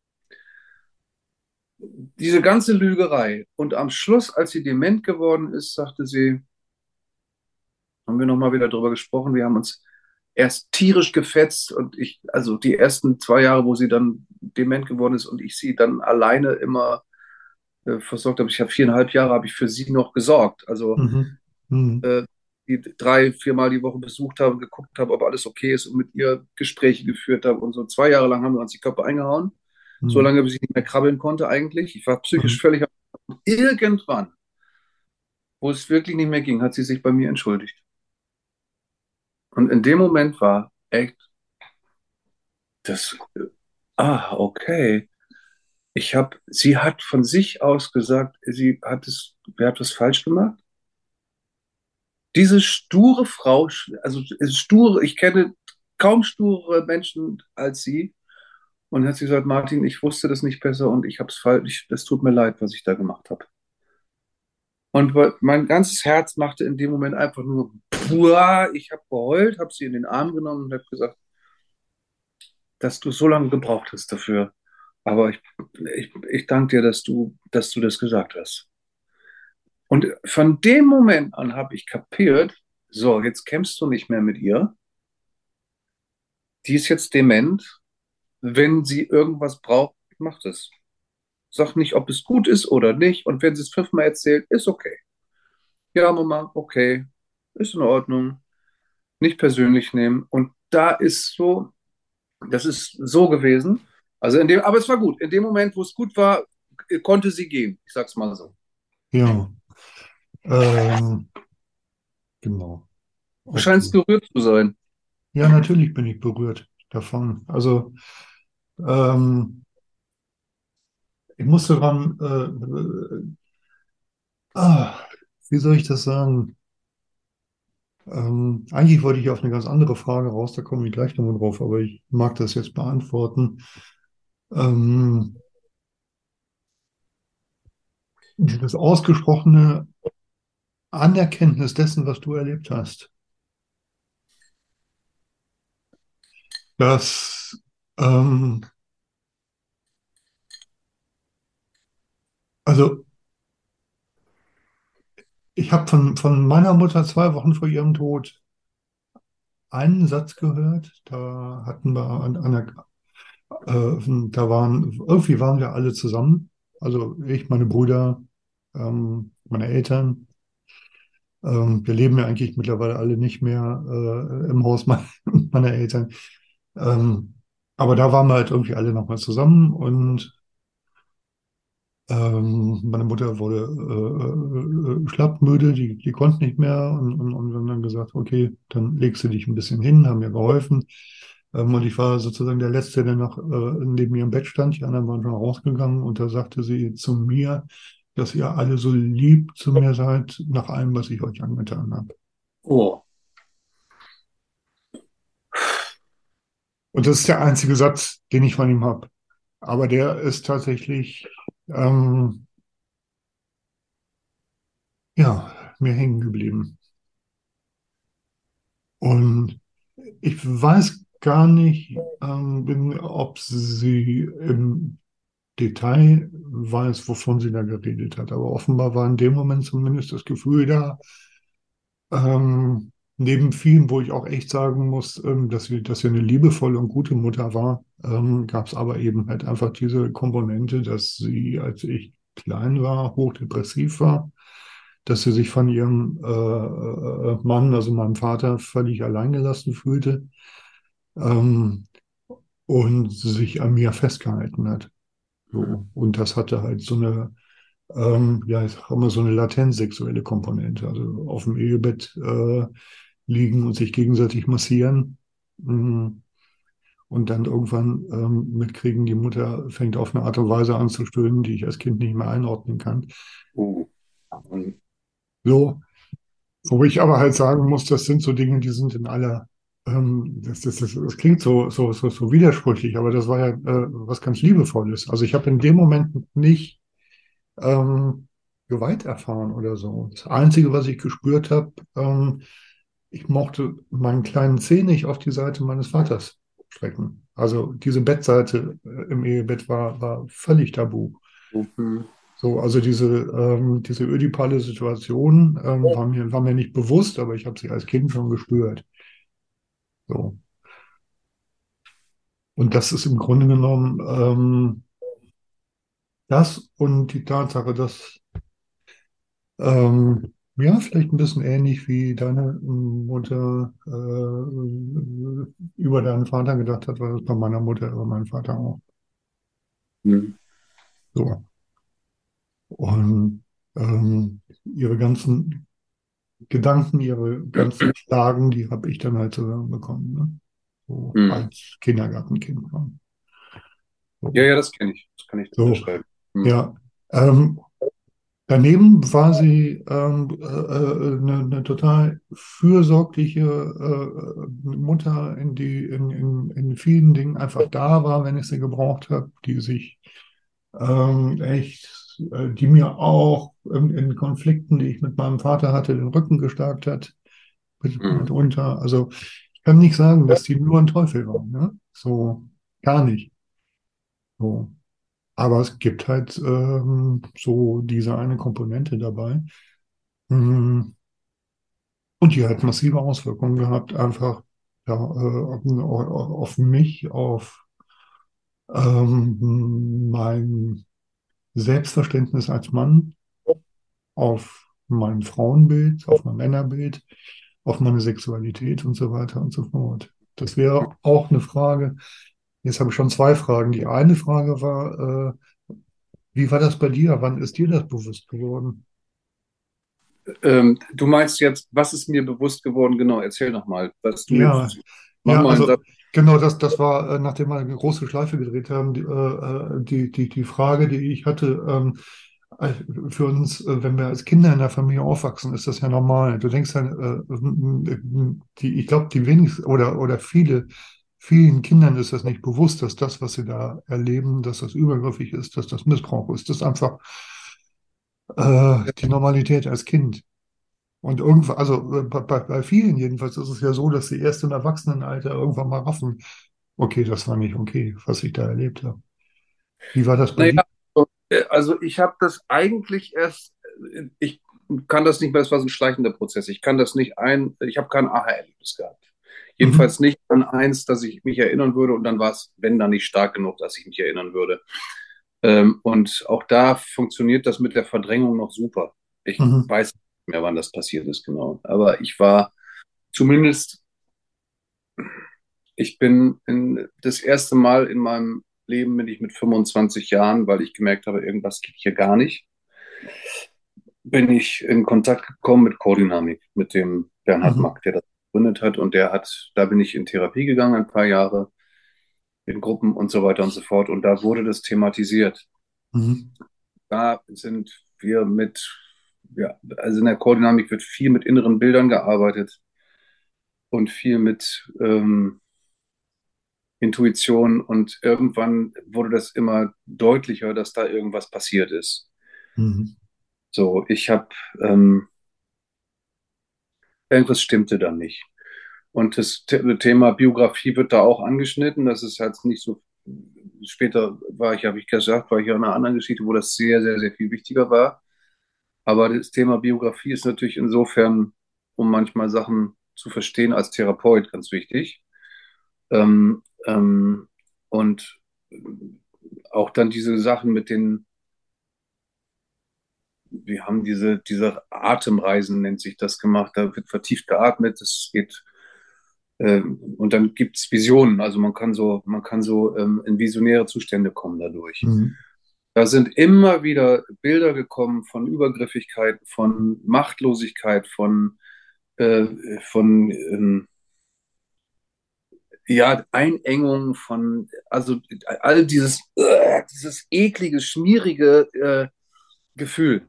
Diese ganze Lügerei. Und am Schluss, als sie dement geworden ist, sagte sie, haben wir nochmal wieder drüber gesprochen, wir haben uns erst tierisch gefetzt und ich, also die ersten zwei Jahre, wo sie dann dement geworden ist und ich sie dann alleine immer äh, versorgt habe. Ich habe viereinhalb Jahre habe ich für sie noch gesorgt. Also
Mhm. Mhm.
äh, die drei, viermal die Woche besucht habe, geguckt habe, ob alles okay ist und mit ihr Gespräche geführt habe und so. Zwei Jahre lang haben wir uns die Köpfe eingehauen, so
Mhm.
lange, bis ich nicht mehr krabbeln konnte eigentlich. Ich war psychisch
Mhm.
völlig. am- Irgendwann, wo es wirklich nicht mehr ging, hat sie sich bei mir entschuldigt. Und in dem Moment war echt das, ah, okay. Ich habe, sie hat von sich aus gesagt, sie hat es, wer hat das falsch gemacht? Diese sture Frau, also sture, ich kenne kaum sture Menschen als sie. Und hat sie gesagt, Martin, ich wusste das nicht besser und ich habe es falsch, es tut mir leid, was ich da gemacht habe. Und mein ganzes Herz machte in dem Moment einfach nur, puah, ich habe geheult, habe sie in den Arm genommen und habe gesagt, dass du so lange gebraucht hast dafür. Aber ich, ich, ich danke dir, dass du, dass du das gesagt hast. Und von dem Moment an habe ich kapiert, so, jetzt kämpfst du nicht mehr mit ihr. Die ist jetzt dement. Wenn sie irgendwas braucht, macht es. Sag nicht, ob es gut ist oder nicht. Und wenn sie es fünfmal erzählt, ist okay. Ja, Mama, okay. Ist in Ordnung. Nicht persönlich nehmen. Und da ist so, das ist so gewesen. Also in dem, aber es war gut. In dem Moment, wo es gut war, konnte sie gehen. Ich sag's mal so.
Ja. Ähm, genau.
Du scheinst gerührt zu sein.
Ja, natürlich bin ich berührt davon. Also, ähm, ich musste dran, äh, ah, wie soll ich das sagen? Ähm, eigentlich wollte ich auf eine ganz andere Frage raus, da komme ich gleich nochmal drauf, aber ich mag das jetzt beantworten. Ähm, dieses ausgesprochene Anerkenntnis dessen, was du erlebt hast. Das, ähm, also ich habe von, von meiner Mutter zwei Wochen vor ihrem Tod einen Satz gehört. Da hatten wir an einer, äh, da waren, irgendwie waren wir alle zusammen. Also ich, meine Brüder, ähm, meine Eltern. Ähm, wir leben ja eigentlich mittlerweile alle nicht mehr äh, im Haus me meiner Eltern. Ähm, aber da waren wir halt irgendwie alle nochmal zusammen und ähm, meine Mutter wurde äh, äh, schlappmüde, die, die konnte nicht mehr und, und, und wir haben dann gesagt, okay, dann legst du dich ein bisschen hin, haben mir geholfen. Ähm, und ich war sozusagen der Letzte, der noch äh, neben mir im Bett stand. Die anderen waren schon rausgegangen und da sagte sie zu mir, dass ihr alle so lieb zu mir seid, nach allem, was ich euch angetan habe.
Oh.
Und das ist der einzige Satz, den ich von ihm habe. Aber der ist tatsächlich, ähm, ja, mir hängen geblieben. Und ich weiß gar nicht, ähm, ob sie im Detail weiß, wovon sie da geredet hat. Aber offenbar war in dem Moment zumindest das Gefühl da, ähm, neben vielen, wo ich auch echt sagen muss, ähm, dass sie, dass sie eine liebevolle und gute Mutter war, ähm, gab es aber eben halt einfach diese Komponente, dass sie, als ich klein war, hochdepressiv war, dass sie sich von ihrem äh, Mann, also meinem Vater, völlig alleingelassen fühlte ähm, und sich an mir festgehalten hat. So. Und das hatte halt so eine, ähm, ja, ich sag mal, so eine latent sexuelle Komponente. Also auf dem Ehebett äh, liegen und sich gegenseitig massieren. Mhm. Und dann irgendwann ähm, mitkriegen, die Mutter fängt auf eine Art und Weise an zu stöhnen, die ich als Kind nicht mehr einordnen kann.
Uh.
So, wo ich aber halt sagen muss, das sind so Dinge, die sind in aller, ähm, das, das, das, das klingt so, so, so, so widersprüchlich, aber das war ja äh, was ganz Liebevolles. Also ich habe in dem Moment nicht ähm, Gewalt erfahren oder so. Das Einzige, was ich gespürt habe, ähm, ich mochte meinen kleinen Zeh nicht auf die Seite meines Vaters strecken. Also diese Bettseite äh, im Ehebett war, war völlig tabu.
Mhm.
So, also diese, ähm, diese ödipale Situation ähm, war mir, war mir nicht bewusst, aber ich habe sie als Kind schon gespürt. So. Und das ist im Grunde genommen ähm, das und die Tatsache, dass ähm, ja, vielleicht ein bisschen ähnlich wie deine Mutter äh, über deinen Vater gedacht hat, war das bei meiner Mutter, über meinen Vater auch.
Mhm.
So. Und ähm, ihre ganzen Gedanken, ihre ganzen Klagen, die habe ich dann halt zusammenbekommen, ne? So
Mhm.
als Kindergartenkind. So.
Ja, ja, das kenne ich. Das kann ich
So.
unterschreiben. Mhm.
Ja, ähm, daneben war sie ähm, äh, äh, eine, eine total fürsorgliche äh, Mutter, in die in, in, in vielen Dingen einfach da war, wenn ich sie gebraucht habe, die sich ähm, echt, äh, die mir auch in, in Konflikten, die ich mit meinem Vater hatte, den Rücken gestärkt hat, mit,
Mhm.
mitunter. Also ich kann nicht sagen, dass die nur ein Teufel war, ne? So gar nicht. So. Aber es gibt halt ähm, so diese eine Komponente dabei. Mm. Und die hat massive Auswirkungen gehabt, einfach ja, äh, auf, auf mich, auf ähm, mein Selbstverständnis als Mann, auf mein Frauenbild, auf mein Männerbild, auf meine Sexualität und so weiter und so fort. Das wäre auch eine Frage. Jetzt habe ich schon zwei Fragen. Die eine Frage war, äh, wie war das bei dir? Wann ist dir das bewusst geworden?
Ähm, du meinst jetzt, was ist mir bewusst geworden? Genau, erzähl noch mal, was du
Ja.
Mach
ja, also genau das, das war, äh, nachdem wir eine große Schleife gedreht haben, die, äh, äh, die, die, die Frage, die ich hatte, ähm, äh, für uns, äh, wenn wir als Kinder in der Familie aufwachsen, ist das ja normal. Du denkst dann, äh, die, ich glaube, die wenigsten oder, oder viele, vielen Kindern ist das nicht bewusst, dass das, was sie da erleben, dass das übergriffig ist, dass das Missbrauch ist. Das ist einfach äh, die Normalität als Kind. Und irgendwann, also äh, bei, bei vielen jedenfalls ist es ja so, dass sie erst im Erwachsenenalter irgendwann mal raffen, okay, das war nicht okay, was ich da erlebt habe. Wie war das bei dir?
Naja, so, äh, also ich habe das eigentlich erst, äh, ich kann das nicht mehr, das war so ein schleichender Prozess. Ich kann das nicht ein, ich habe kein Aha-Erlebnis gehabt. Jedenfalls nicht an eins, dass ich mich erinnern würde und dann war es, wenn dann nicht stark genug, dass ich mich erinnern würde. Ähm, und auch da funktioniert das mit der Verdrängung noch super. Ich
Mhm.
weiß nicht mehr, wann das passiert ist, genau. Aber ich war zumindest, ich bin in, das erste Mal in meinem Leben bin ich mit 25 Jahren, weil ich gemerkt habe, irgendwas geht hier gar nicht, bin ich in Kontakt gekommen mit Chordynamik, mit dem Bernhard
Mhm.
Mack, der das gegründet hat. Und der hat, da bin ich in Therapie gegangen, ein paar Jahre, in Gruppen und so weiter und so fort. Und da wurde das thematisiert.
Mhm.
Da sind wir mit, ja, also in der Chordynamik wird viel mit inneren Bildern gearbeitet und viel mit ähm, Intuition. Und irgendwann wurde das immer deutlicher, dass da irgendwas passiert ist.
Mhm.
So, ich habe, ähm, irgendwas stimmte dann nicht. Und das The- Thema Biografie wird da auch angeschnitten. Das ist halt nicht so. Später war ich, habe ich gesagt, war ich ja in einer anderen Geschichte, wo das sehr, sehr, sehr viel wichtiger war. Aber das Thema Biografie ist natürlich insofern, um manchmal Sachen zu verstehen, als Therapeut ganz wichtig. Ähm, ähm, und auch dann diese Sachen mit den, wir haben diese, diese Atemreisen, nennt sich das gemacht. Da wird vertieft geatmet, es geht ähm, und dann gibt es Visionen, also man kann so, man kann so ähm, in visionäre Zustände kommen dadurch.
Mhm.
Da sind immer wieder Bilder gekommen von Übergriffigkeit, von Machtlosigkeit, von, äh, von ähm, ja, Einengung, von, also all dieses, äh, dieses eklige, schmierige äh, Gefühl.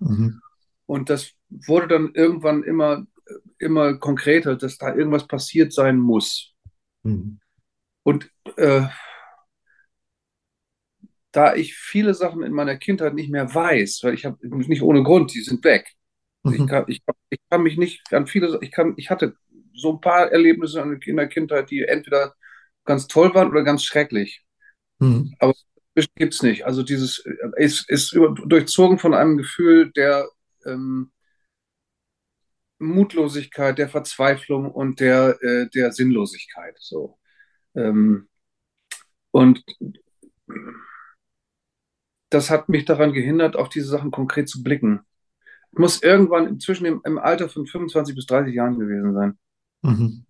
Mhm.
Und das wurde dann irgendwann immer, immer konkreter, dass da irgendwas passiert sein muss.
Mhm.
Und äh, da ich viele Sachen in meiner Kindheit nicht mehr weiß, weil ich habe nicht ohne Grund, die sind weg. Ich
Mhm.
kann, ich, ich kann mich nicht an viele, ich kann, ich hatte so ein paar Erlebnisse in der Kindheit, die entweder ganz toll waren oder ganz schrecklich.
Mhm.
Aber gibt es nicht. Also dieses ist, ist über, durchzogen von einem Gefühl der, ähm, Mutlosigkeit, der Verzweiflung und der, äh, der Sinnlosigkeit. So. Ähm, und das hat mich daran gehindert, auf diese Sachen konkret zu blicken. Ich muss irgendwann inzwischen im, im Alter von 25 bis 30 Jahren gewesen sein.
Mhm.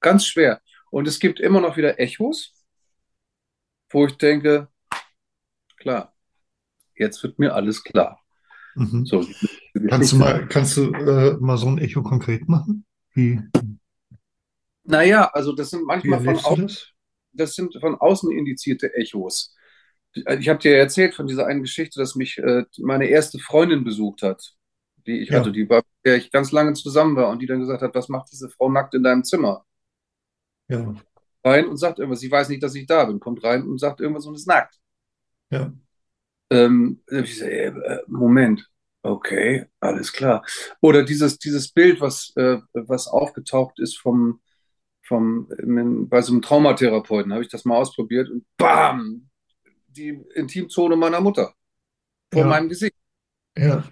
Ganz schwer. Und es gibt immer noch wieder Echos, wo ich denke, klar, jetzt wird mir alles klar.
Mhm.
So,
Kannst du mal, kannst du äh, mal so ein Echo konkret machen? Wie,
Naja, also das sind manchmal von außen,
das?
das sind von außen indizierte Echos. Ich habe dir erzählt von dieser einen Geschichte, dass mich äh, meine erste Freundin besucht hat, die ich
Ja.
hatte, die war, mit der ich ganz lange zusammen war und die dann gesagt hat, was macht diese Frau nackt in deinem Zimmer?
Ja,
Rein und sagt irgendwas, sie weiß nicht, dass ich da bin, kommt rein und sagt irgendwas und ist nackt.
ja.
Ähm, ich so, äh, äh, Moment, okay, alles klar. Oder dieses, dieses Bild, was, äh, was aufgetaucht ist vom, vom, ähm, bei so einem Traumatherapeuten, habe ich das mal ausprobiert und bam, die Intimzone meiner Mutter vor
Ja.
meinem Gesicht.
Ja.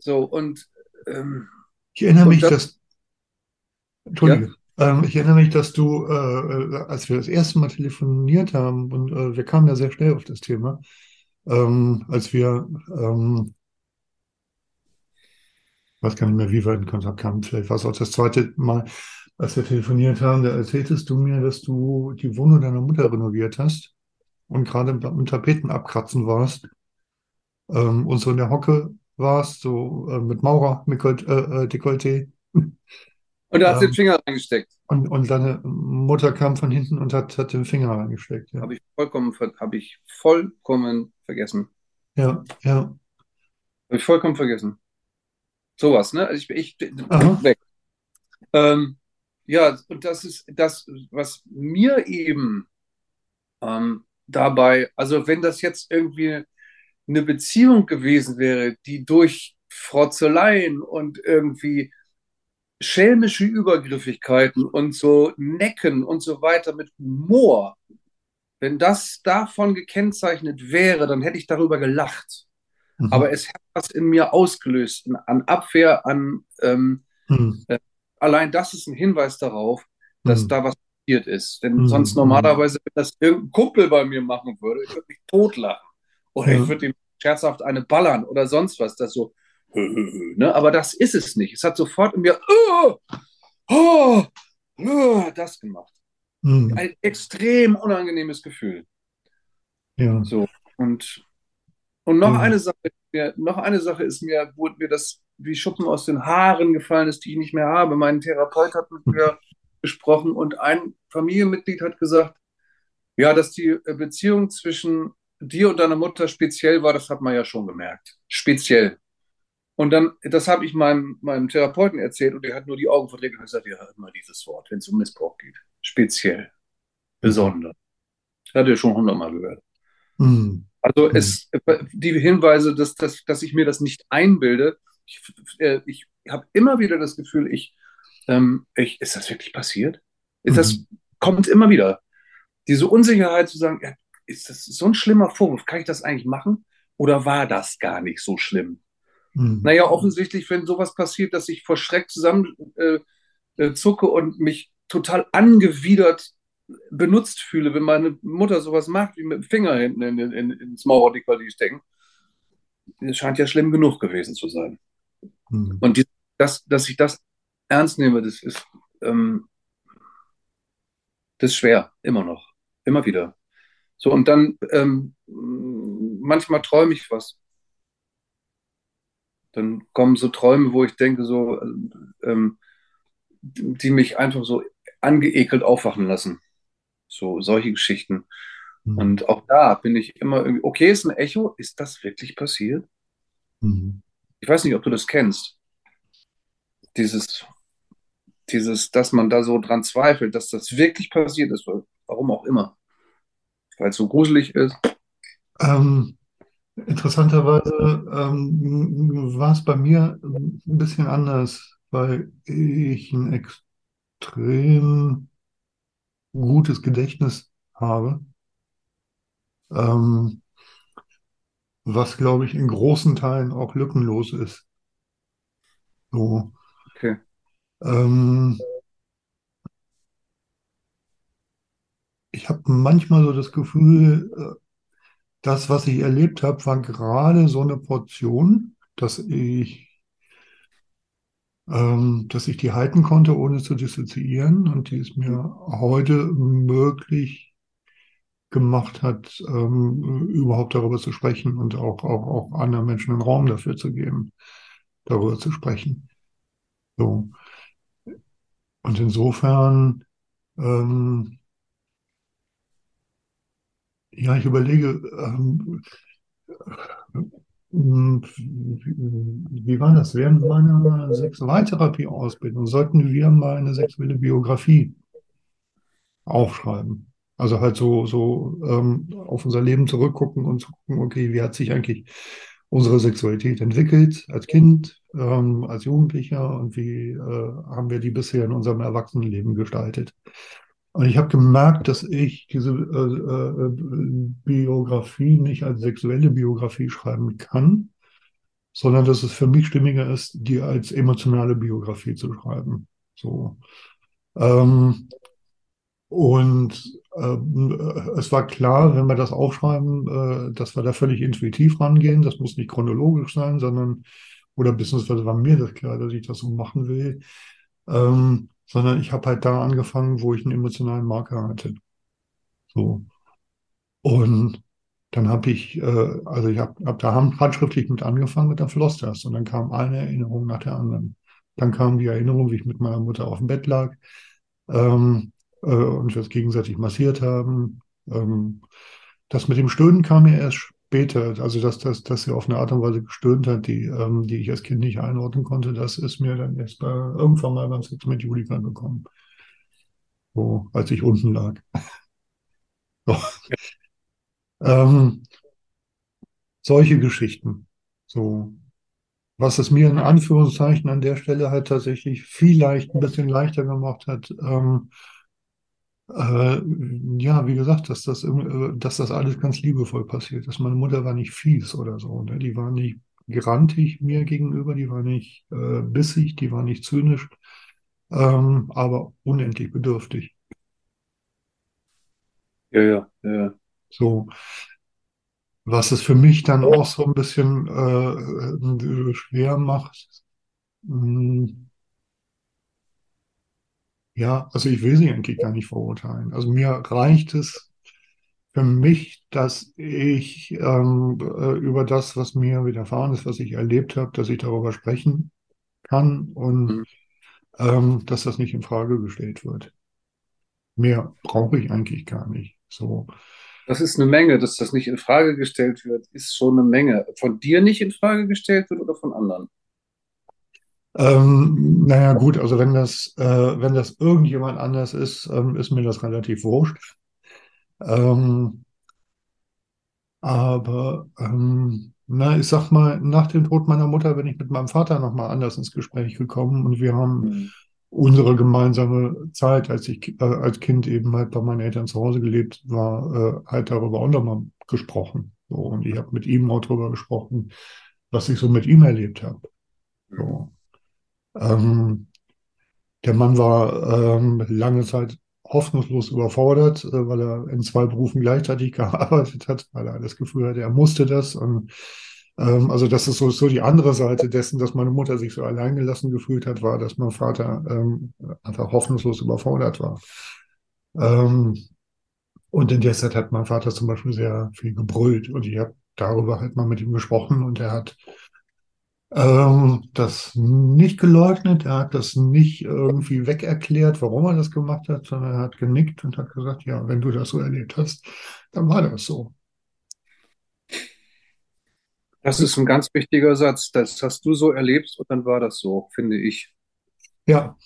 So, und ähm,
Ich erinnere
Und
mich,
das-
dass, Entschuldige, ähm, ich erinnere mich, dass du, äh, äh, als wir das erste Mal telefoniert haben, und äh, wir kamen ja sehr schnell auf das Thema, ähm, als wir, ähm, ich weiß gar nicht mehr, wie wir in Kontakt kamen, vielleicht war es auch das zweite Mal, als wir telefoniert haben, da erzähltest du mir, dass du die Wohnung deiner Mutter renoviert hast und gerade beim Tapeten abkratzen warst, ähm, und so in der Hocke warst, so äh, mit Maurer, mit Gold, äh, äh, Dekolleté.
Und da hat
Ähm,
den Finger reingesteckt.
Und, und deine Mutter kam von hinten und hat, hat den Finger reingesteckt. Ja,
Habe ich vollkommen, habe ich vollkommen vergessen.
ja, ja.
Habe ich vollkommen vergessen. Sowas, ne? Also ich, ich
Aha.
weg. Ähm, ja, und das ist das, was mir eben ähm, dabei, also wenn das jetzt irgendwie eine Beziehung gewesen wäre, die durch Frotzeleien und irgendwie schelmische Übergriffigkeiten und so Necken und so weiter mit Humor, wenn das davon gekennzeichnet wäre, dann hätte ich darüber gelacht.
Mhm.
Aber es hat was in mir ausgelöst, an Abwehr, an ähm,
Mhm.
allein das ist ein Hinweis darauf, dass
Mhm.
da was passiert ist. Denn
Mhm.
sonst normalerweise, wenn das irgendein Kumpel bei mir machen würde, ich würde mich totlachen. Oder ich würde ihm scherzhaft eine ballern oder sonst was. Das so, ne? Aber das ist es nicht. Es hat sofort in mir oh, oh, oh, das gemacht.
Mhm.
Ein extrem unangenehmes Gefühl.
Ja.
So. Und, und noch
Ja.
eine Sache, ist mir, noch eine Sache ist mir, wo mir das wie Schuppen aus den Haaren gefallen ist, die ich nicht mehr habe. Mein Therapeut hat mit mir gesprochen und ein Familienmitglied hat gesagt, ja, dass die Beziehung zwischen dir und deiner Mutter speziell war, das hat man ja schon gemerkt. Speziell. Und dann, das habe ich meinem, meinem Therapeuten erzählt und er hat nur die Augen verdreht und gesagt, ja, immer dieses Wort, wenn es um Missbrauch geht. Speziell. Besonders. Hat er schon hundertmal gehört.
Mhm.
Also
Mhm.
es, die Hinweise, dass, dass, dass ich mir das nicht einbilde, ich, äh, ich habe immer wieder das Gefühl, ich, ähm, ich, ist das wirklich passiert? Ist das kommt immer wieder. Diese Unsicherheit zu sagen, ja, ist das so ein schlimmer Vorwurf? Kann ich das eigentlich machen? Oder war das gar nicht so schlimm?
Mhm.
Naja, offensichtlich, wenn sowas passiert, dass ich vor Schreck zusammen äh, äh, zucke und mich total angewidert benutzt fühle, wenn meine Mutter sowas macht, wie mit dem Finger hinten in, in, in, ins Mauerdekolleté stecken. Das scheint ja schlimm genug gewesen zu sein.
Mhm.
Und die, das, dass ich das ernst nehme, das ist, ähm, das ist schwer, immer noch, immer wieder. So, und dann ähm, manchmal träume ich was. Dann kommen so Träume, wo ich denke, so, ähm, die mich einfach so angeekelt aufwachen lassen. So, solche Geschichten.
Mhm.
Und auch da bin ich immer irgendwie, okay, ist ein Echo, ist das wirklich passiert?
Mhm.
Ich weiß nicht, ob du das kennst. Dieses, dieses, dass man da so dran zweifelt, dass das wirklich passiert ist, warum auch immer. Weil es so gruselig ist.
Ähm, interessanterweise ähm, war es bei mir ein bisschen anders, weil ich ein extrem gutes Gedächtnis habe, ähm, was, glaube ich, in großen Teilen auch lückenlos ist. So,
Okay.
Ähm, ich habe manchmal so das Gefühl, äh, das, was ich erlebt habe, war gerade so eine Portion, dass ich, ähm, dass ich die halten konnte, ohne zu dissoziieren und die es mir heute möglich gemacht hat, ähm, überhaupt darüber zu sprechen und auch, auch, auch anderen Menschen einen Raum dafür zu geben, darüber zu sprechen. So. Und insofern, ähm, ja, ich überlege, ähm, wie war das? Während meiner Sexualtherapie-Ausbildung sollten wir mal eine sexuelle Biografie aufschreiben. Also halt so, so ähm, auf unser Leben zurückgucken und zu gucken, okay, wie hat sich eigentlich unsere Sexualität entwickelt als Kind, ähm, als Jugendlicher und wie äh, haben wir die bisher in unserem Erwachsenenleben gestaltet. Und ich habe gemerkt, dass ich diese äh, äh, Biografie nicht als sexuelle Biografie schreiben kann, sondern dass es für mich stimmiger ist, die als emotionale Biografie zu schreiben. So. Ähm, und äh, es war klar, wenn wir das aufschreiben, äh, dass wir da völlig intuitiv rangehen. Das muss nicht chronologisch sein, sondern, oder beziehungsweise war mir das klar, dass ich das so machen will. Ähm, sondern ich habe halt da angefangen, wo ich einen emotionalen Marker hatte. So. Und dann habe ich, äh, also ich habe hab da handschriftlich mit angefangen, mit dann floss das. Und dann kam eine Erinnerung nach der anderen. Dann kam die Erinnerung, wie ich mit meiner Mutter auf dem Bett lag ähm, äh, und wir uns gegenseitig massiert haben. Ähm, das mit dem Stöhnen kam mir erst später. Also, dass, dass, dass sie auf eine Art und Weise gestöhnt hat, die, ähm, die ich als Kind nicht einordnen konnte, das ist mir dann erst bei, irgendwann mal beim Sex mit Julika gekommen. So, als ich unten lag. So. Ähm, solche Geschichten. So. Was es mir in Anführungszeichen an der Stelle halt tatsächlich vielleicht ein bisschen leichter gemacht hat, ähm, äh, ja, wie gesagt, dass das, äh, dass das alles ganz liebevoll passiert ist. Meine Mutter war nicht fies oder so. Ne? Die war nicht grantig mir gegenüber, die war nicht äh, bissig, die war nicht zynisch, ähm, aber unendlich bedürftig.
Ja, ja, ja.
So. Was es für mich dann auch so ein bisschen äh, schwer macht. Mh, hm, ja, also ich will sie eigentlich gar nicht verurteilen. Also mir reicht es für mich, dass ich ähm, äh, über das, was mir widerfahren ist, was ich erlebt habe, dass ich darüber sprechen kann und
Mhm.
ähm, dass das nicht in Frage gestellt wird. Mehr brauche ich eigentlich gar nicht. So,
Das ist eine Menge, dass das nicht in Frage gestellt wird, ist schon eine Menge. Von dir nicht in Frage gestellt wird oder von anderen?
Ähm, naja, gut, also wenn das, äh, wenn das irgendjemand anders ist, ähm, ist mir das relativ wurscht. Ähm, Aber ähm, na, ich sag mal, nach dem Tod meiner Mutter bin ich mit meinem Vater nochmal anders ins Gespräch gekommen und wir haben
Mhm.
unsere gemeinsame Zeit, als ich äh, als Kind eben halt bei meinen Eltern zu Hause gelebt war, äh, halt darüber auch nochmal gesprochen. So, und ich habe mit ihm auch darüber gesprochen, was ich so mit ihm erlebt habe. So. Ähm, der Mann war ähm, lange Zeit hoffnungslos überfordert, äh, weil er in zwei Berufen gleichzeitig gearbeitet hat, weil er das Gefühl hatte, er musste das. Und, ähm, also das ist so, so die andere Seite dessen, dass meine Mutter sich so alleingelassen gefühlt hat, war, dass mein Vater ähm, einfach hoffnungslos überfordert war. Ähm, und in der Zeit hat mein Vater zum Beispiel sehr viel gebrüllt und ich habe darüber halt mal mit ihm gesprochen und er hat ähm, das nicht geleugnet, er hat das nicht irgendwie wegerklärt, warum er das gemacht hat, sondern er hat genickt und hat gesagt, ja, wenn du das so erlebt hast, dann war das so.
Das ist ein ganz wichtiger Satz. Das hast du so erlebt und dann war das so, finde ich.
Ja,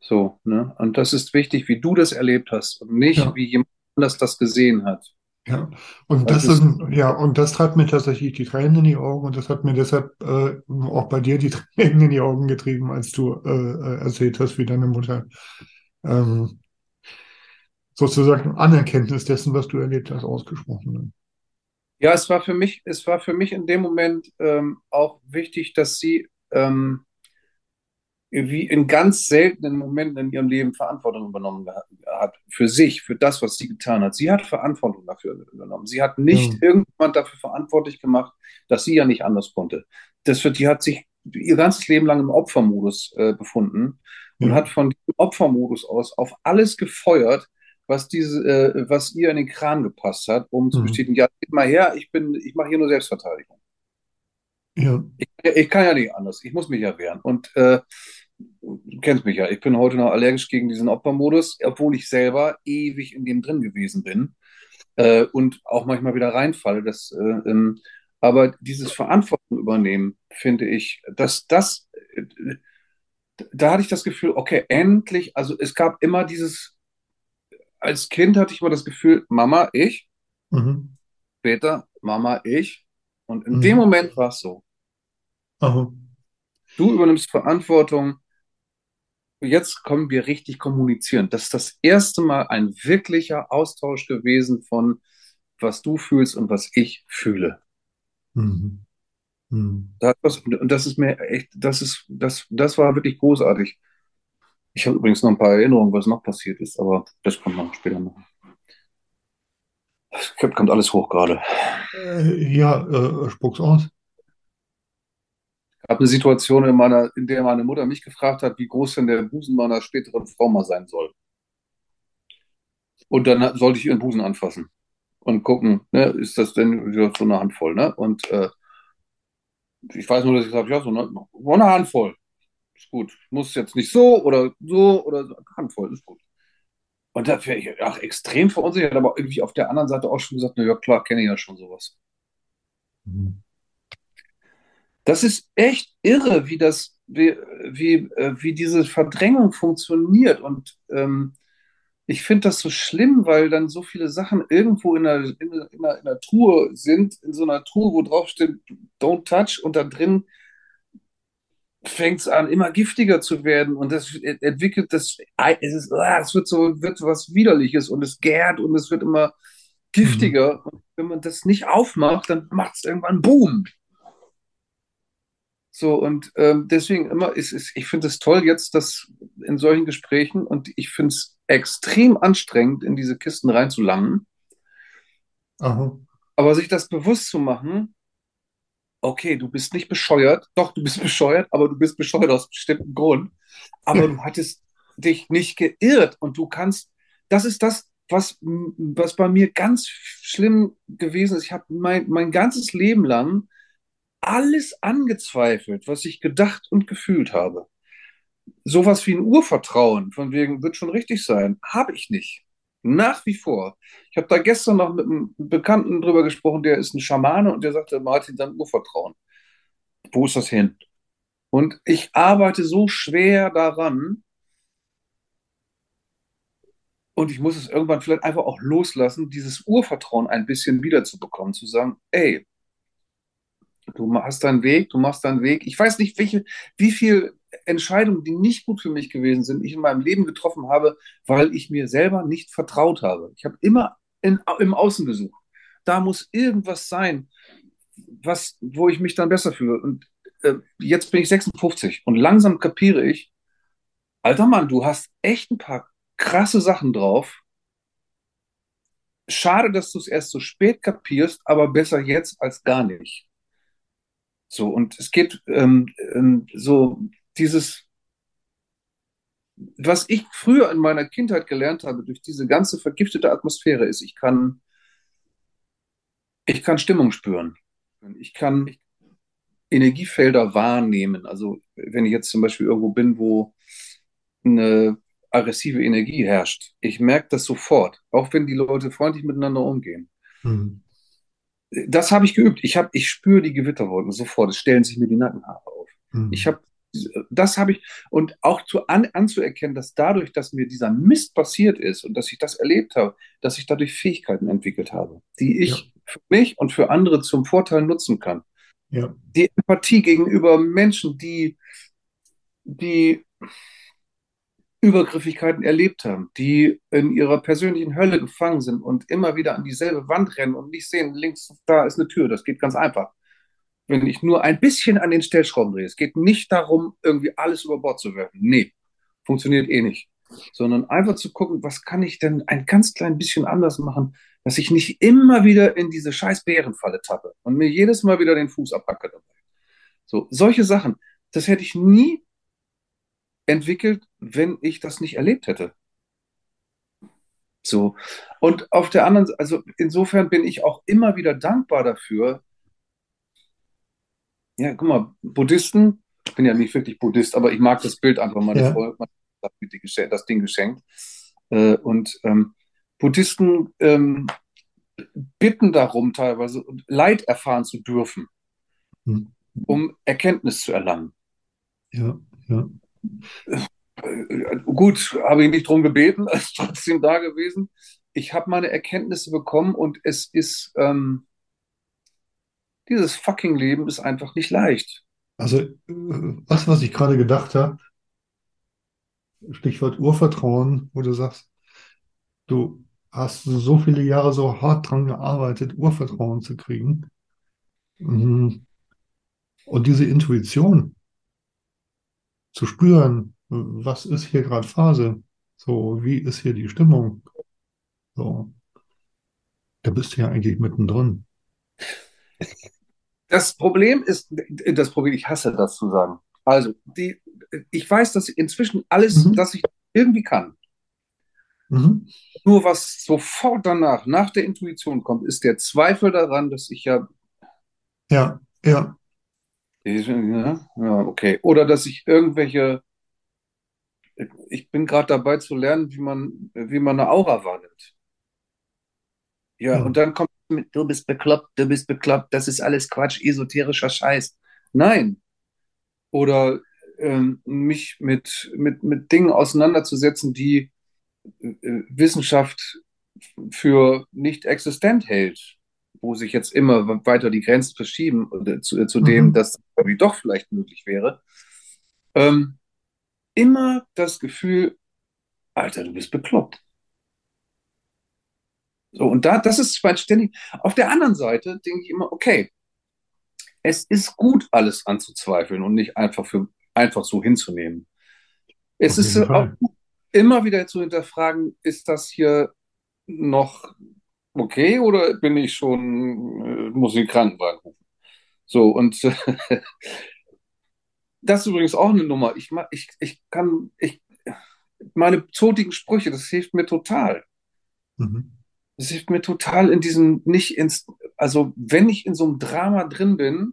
So, ne? Und das ist wichtig, wie du das erlebt hast und nicht,
ja,
wie jemand anders das gesehen hat.
Ja. Und
Das
das ist,
ist,
ja, und das treibt mir tatsächlich die Tränen in die Augen und das hat mir deshalb äh, auch bei dir die Tränen in die Augen getrieben, als du äh, äh, erzählt hast, wie deine Mutter ähm, sozusagen Anerkenntnis dessen, was du erlebt hast, ausgesprochen hat.
ja, es war für mich, es war für mich in dem Moment ähm, auch wichtig, dass sie ähm, wie in ganz seltenen Momenten in ihrem Leben Verantwortung übernommen hat. Für sich, für das, was sie getan hat. Sie hat Verantwortung dafür übernommen. Sie hat nicht
Ja.
irgendjemand dafür verantwortlich gemacht, dass sie ja nicht anders konnte. Das wird, die hat sich ihr ganzes Leben lang im Opfermodus äh, befunden und
Ja.
hat von diesem Opfermodus aus auf alles gefeuert, was diese, äh, was ihr in den Kran gepasst hat, um zu
Mhm.
bestätigen, ja, gib mal her, ich bin, ich mache hier nur Selbstverteidigung.
Ja.
Ich, ich kann ja nicht anders. Ich muss mich ja wehren. Und äh, du kennst mich ja. Ich bin heute noch allergisch gegen diesen Opfermodus, obwohl ich selber ewig in dem drin gewesen bin äh, und auch manchmal wieder reinfalle. Das, äh, ähm, aber dieses Verantwortung übernehmen, finde ich, dass das, äh, da hatte ich das Gefühl, okay, endlich, also es gab immer dieses, als Kind hatte ich immer das Gefühl, Mama, ich,
Mhm.
später, Mama, ich. Und in
Mhm.
dem Moment war es so.
Aha.
Du übernimmst Verantwortung. Jetzt kommen wir richtig kommunizieren. Das ist das erste Mal ein wirklicher Austausch gewesen von, was du fühlst und was ich fühle.
Mhm. Mhm.
Da hat was, und das ist mir echt, das ist, das, das war wirklich großartig. Ich habe übrigens noch ein paar Erinnerungen, was noch passiert ist, aber das kommt noch später noch. Es kommt alles hoch gerade.
Äh, ja, äh, spuck's aus.
Ich habe eine Situation in meiner, in der meine Mutter mich gefragt hat, wie groß denn der Busen meiner späteren Frau mal sein soll. Und dann sollte ich ihren Busen anfassen und gucken, ne, ist das denn so eine Handvoll, ne? Und äh, ich weiß nur, dass ich sage, ja, so eine, eine Handvoll. Ist gut. Muss jetzt nicht so oder so oder so. Handvoll, ist gut. Und da wäre ich auch extrem verunsichert, aber irgendwie auf der anderen Seite auch schon gesagt, na ja, klar, kenne ich ja schon sowas.
Mhm.
Das ist echt irre, wie das, wie, wie, äh, wie diese Verdrängung funktioniert. Und ähm, ich finde das so schlimm, weil dann so viele Sachen irgendwo in einer, in, einer, in, einer, in einer Truhe sind, in so einer Truhe, wo drauf steht, don't touch, und da drin fängt es an, immer giftiger zu werden und das entwickelt das, es, ist, ah, es wird so, wird was Widerliches und es gärt und es wird immer giftiger. Und wenn man das nicht aufmacht, dann macht es irgendwann Boom. So, und ähm, deswegen immer ist es, ich finde es toll jetzt, dass in solchen Gesprächen und ich finde es extrem anstrengend, in diese Kisten reinzulangen.
Aha.
Aber sich das bewusst zu machen, okay, du bist nicht bescheuert, doch, du bist bescheuert, aber du bist bescheuert aus bestimmten Grund. Aber du hattest dich nicht geirrt und du kannst, das ist das, was, was bei mir ganz schlimm gewesen ist. Ich habe mein, mein ganzes Leben lang alles angezweifelt, was ich gedacht und gefühlt habe. Sowas wie ein Urvertrauen, von wegen, wird schon richtig sein, habe ich nicht. Nach wie vor. Ich habe da gestern noch mit einem Bekannten drüber gesprochen, der ist ein Schamane und der sagte, Martin, dein Urvertrauen. Wo ist das hin? Und ich arbeite so schwer daran und ich muss es irgendwann vielleicht einfach auch loslassen, dieses Urvertrauen ein bisschen wiederzubekommen, zu sagen, ey, du hast deinen Weg, du machst deinen Weg. Ich weiß nicht, welche, wie viel Entscheidungen, die nicht gut für mich gewesen sind, ich in meinem Leben getroffen habe, weil ich mir selber nicht vertraut habe. Ich habe immer in, im Außen gesucht. Da muss irgendwas sein, was, wo ich mich dann besser fühle. Und äh, jetzt bin ich 56 und langsam kapiere ich, alter Mann, du hast echt ein paar krasse Sachen drauf. Schade, dass du es erst so spät kapierst, aber besser jetzt als gar nicht. So, und es geht ähm, ähm, so dieses, was ich früher in meiner Kindheit gelernt habe, durch diese ganze vergiftete Atmosphäre, ist, ich kann, ich kann Stimmung spüren. Ich kann Energiefelder wahrnehmen. Also, wenn ich jetzt zum Beispiel irgendwo bin, wo eine aggressive Energie herrscht, ich merke das sofort, auch wenn die Leute freundlich miteinander umgehen.
Mhm.
Das habe ich geübt. Ich, hab, ich spüre die Gewitterwolken sofort. Es stellen sich mir die Nackenhaare auf.
Mhm.
Ich habe, das habe ich, und auch zu, an, anzuerkennen, dass dadurch, dass mir dieser Mist passiert ist und dass ich das erlebt habe, dass ich dadurch Fähigkeiten entwickelt habe, die ich
Ja.
für mich und für andere zum Vorteil nutzen kann.
Ja.
Die Empathie gegenüber Menschen, die, die Übergriffigkeiten erlebt haben, die in ihrer persönlichen Hölle gefangen sind und immer wieder an dieselbe Wand rennen und nicht sehen, links da ist eine Tür, das geht ganz einfach. wenn ich nur ein bisschen an den Stellschrauben drehe. Es geht nicht darum, irgendwie alles über Bord zu werfen. Nee, funktioniert eh nicht. Sondern einfach zu gucken, was kann ich denn ein ganz klein bisschen anders machen, dass ich nicht immer wieder in diese scheiß Bärenfalle tappe und mir jedes Mal wieder den Fuß abhacke dabei. So, solche Sachen, das hätte ich nie entwickelt, wenn ich das nicht erlebt hätte. So. Und auf der anderen, also insofern bin ich auch immer wieder dankbar dafür. Ja, guck mal, Buddhisten, ich bin ja nicht wirklich Buddhist, aber ich mag das Bild einfach. Meine
Ja.
Gesche- das Ding geschenkt. Äh, Und ähm, Buddhisten ähm, bitten darum, teilweise Leid erfahren zu dürfen,
Hm.
um Erkenntnis zu erlangen.
Ja, ja.
Äh, Gut, habe ich nicht drum gebeten, ist trotzdem da gewesen. Ich habe meine Erkenntnisse bekommen und es ist, ähm, dieses fucking Leben ist einfach nicht leicht.
Also, äh, was, was ich gerade gedacht habe, Stichwort Urvertrauen, wo du sagst, du hast so viele Jahre so hart dran gearbeitet, Urvertrauen zu kriegen. Mhm. Und diese Intuition zu spüren, was ist hier gerade Phase? So, wie ist hier die Stimmung? So, da bist du ja eigentlich mittendrin.
Das Problem ist, das Problem, ich hasse das zu sagen. Also, die, ich weiß, dass inzwischen alles,
Mhm.
dass ich irgendwie kann.
Mhm.
Nur was sofort danach, nach der Intuition kommt, ist der Zweifel daran, dass ich ja
Ja, ja,
Ja, ja, okay. Oder dass ich irgendwelche, ich bin gerade dabei zu lernen, wie man, wie man eine Aura wahrnimmt. Ja,
Ja.
und dann kommt mit, du bist bekloppt, du bist bekloppt, das ist alles Quatsch, esoterischer Scheiß. Nein. Oder ähm, mich mit, mit, mit Dingen auseinanderzusetzen, die äh, Wissenschaft für nicht existent hält, wo sich jetzt immer weiter die Grenzen verschieben oder zu, zu dem,
Mhm.
dass irgendwie doch vielleicht möglich wäre. Ähm, immer das Gefühl, Alter, du bist bekloppt. So, und da, das ist zwar ständig. Auf der anderen Seite denke ich immer, okay, es ist gut, alles anzuzweifeln und nicht einfach für einfach so hinzunehmen. Es ist äh, auch
Fall.
gut, immer wieder zu hinterfragen, ist das hier noch okay oder bin ich schon, äh, muss ich den Krankenwagen rufen? So, und das ist übrigens auch eine Nummer. Ich, ich, ich kann, ich, meine zotigen Sprüche, das hilft mir total.
Mhm.
Das hilft mir total in diesem, nicht ins, also wenn ich in so einem Drama drin bin,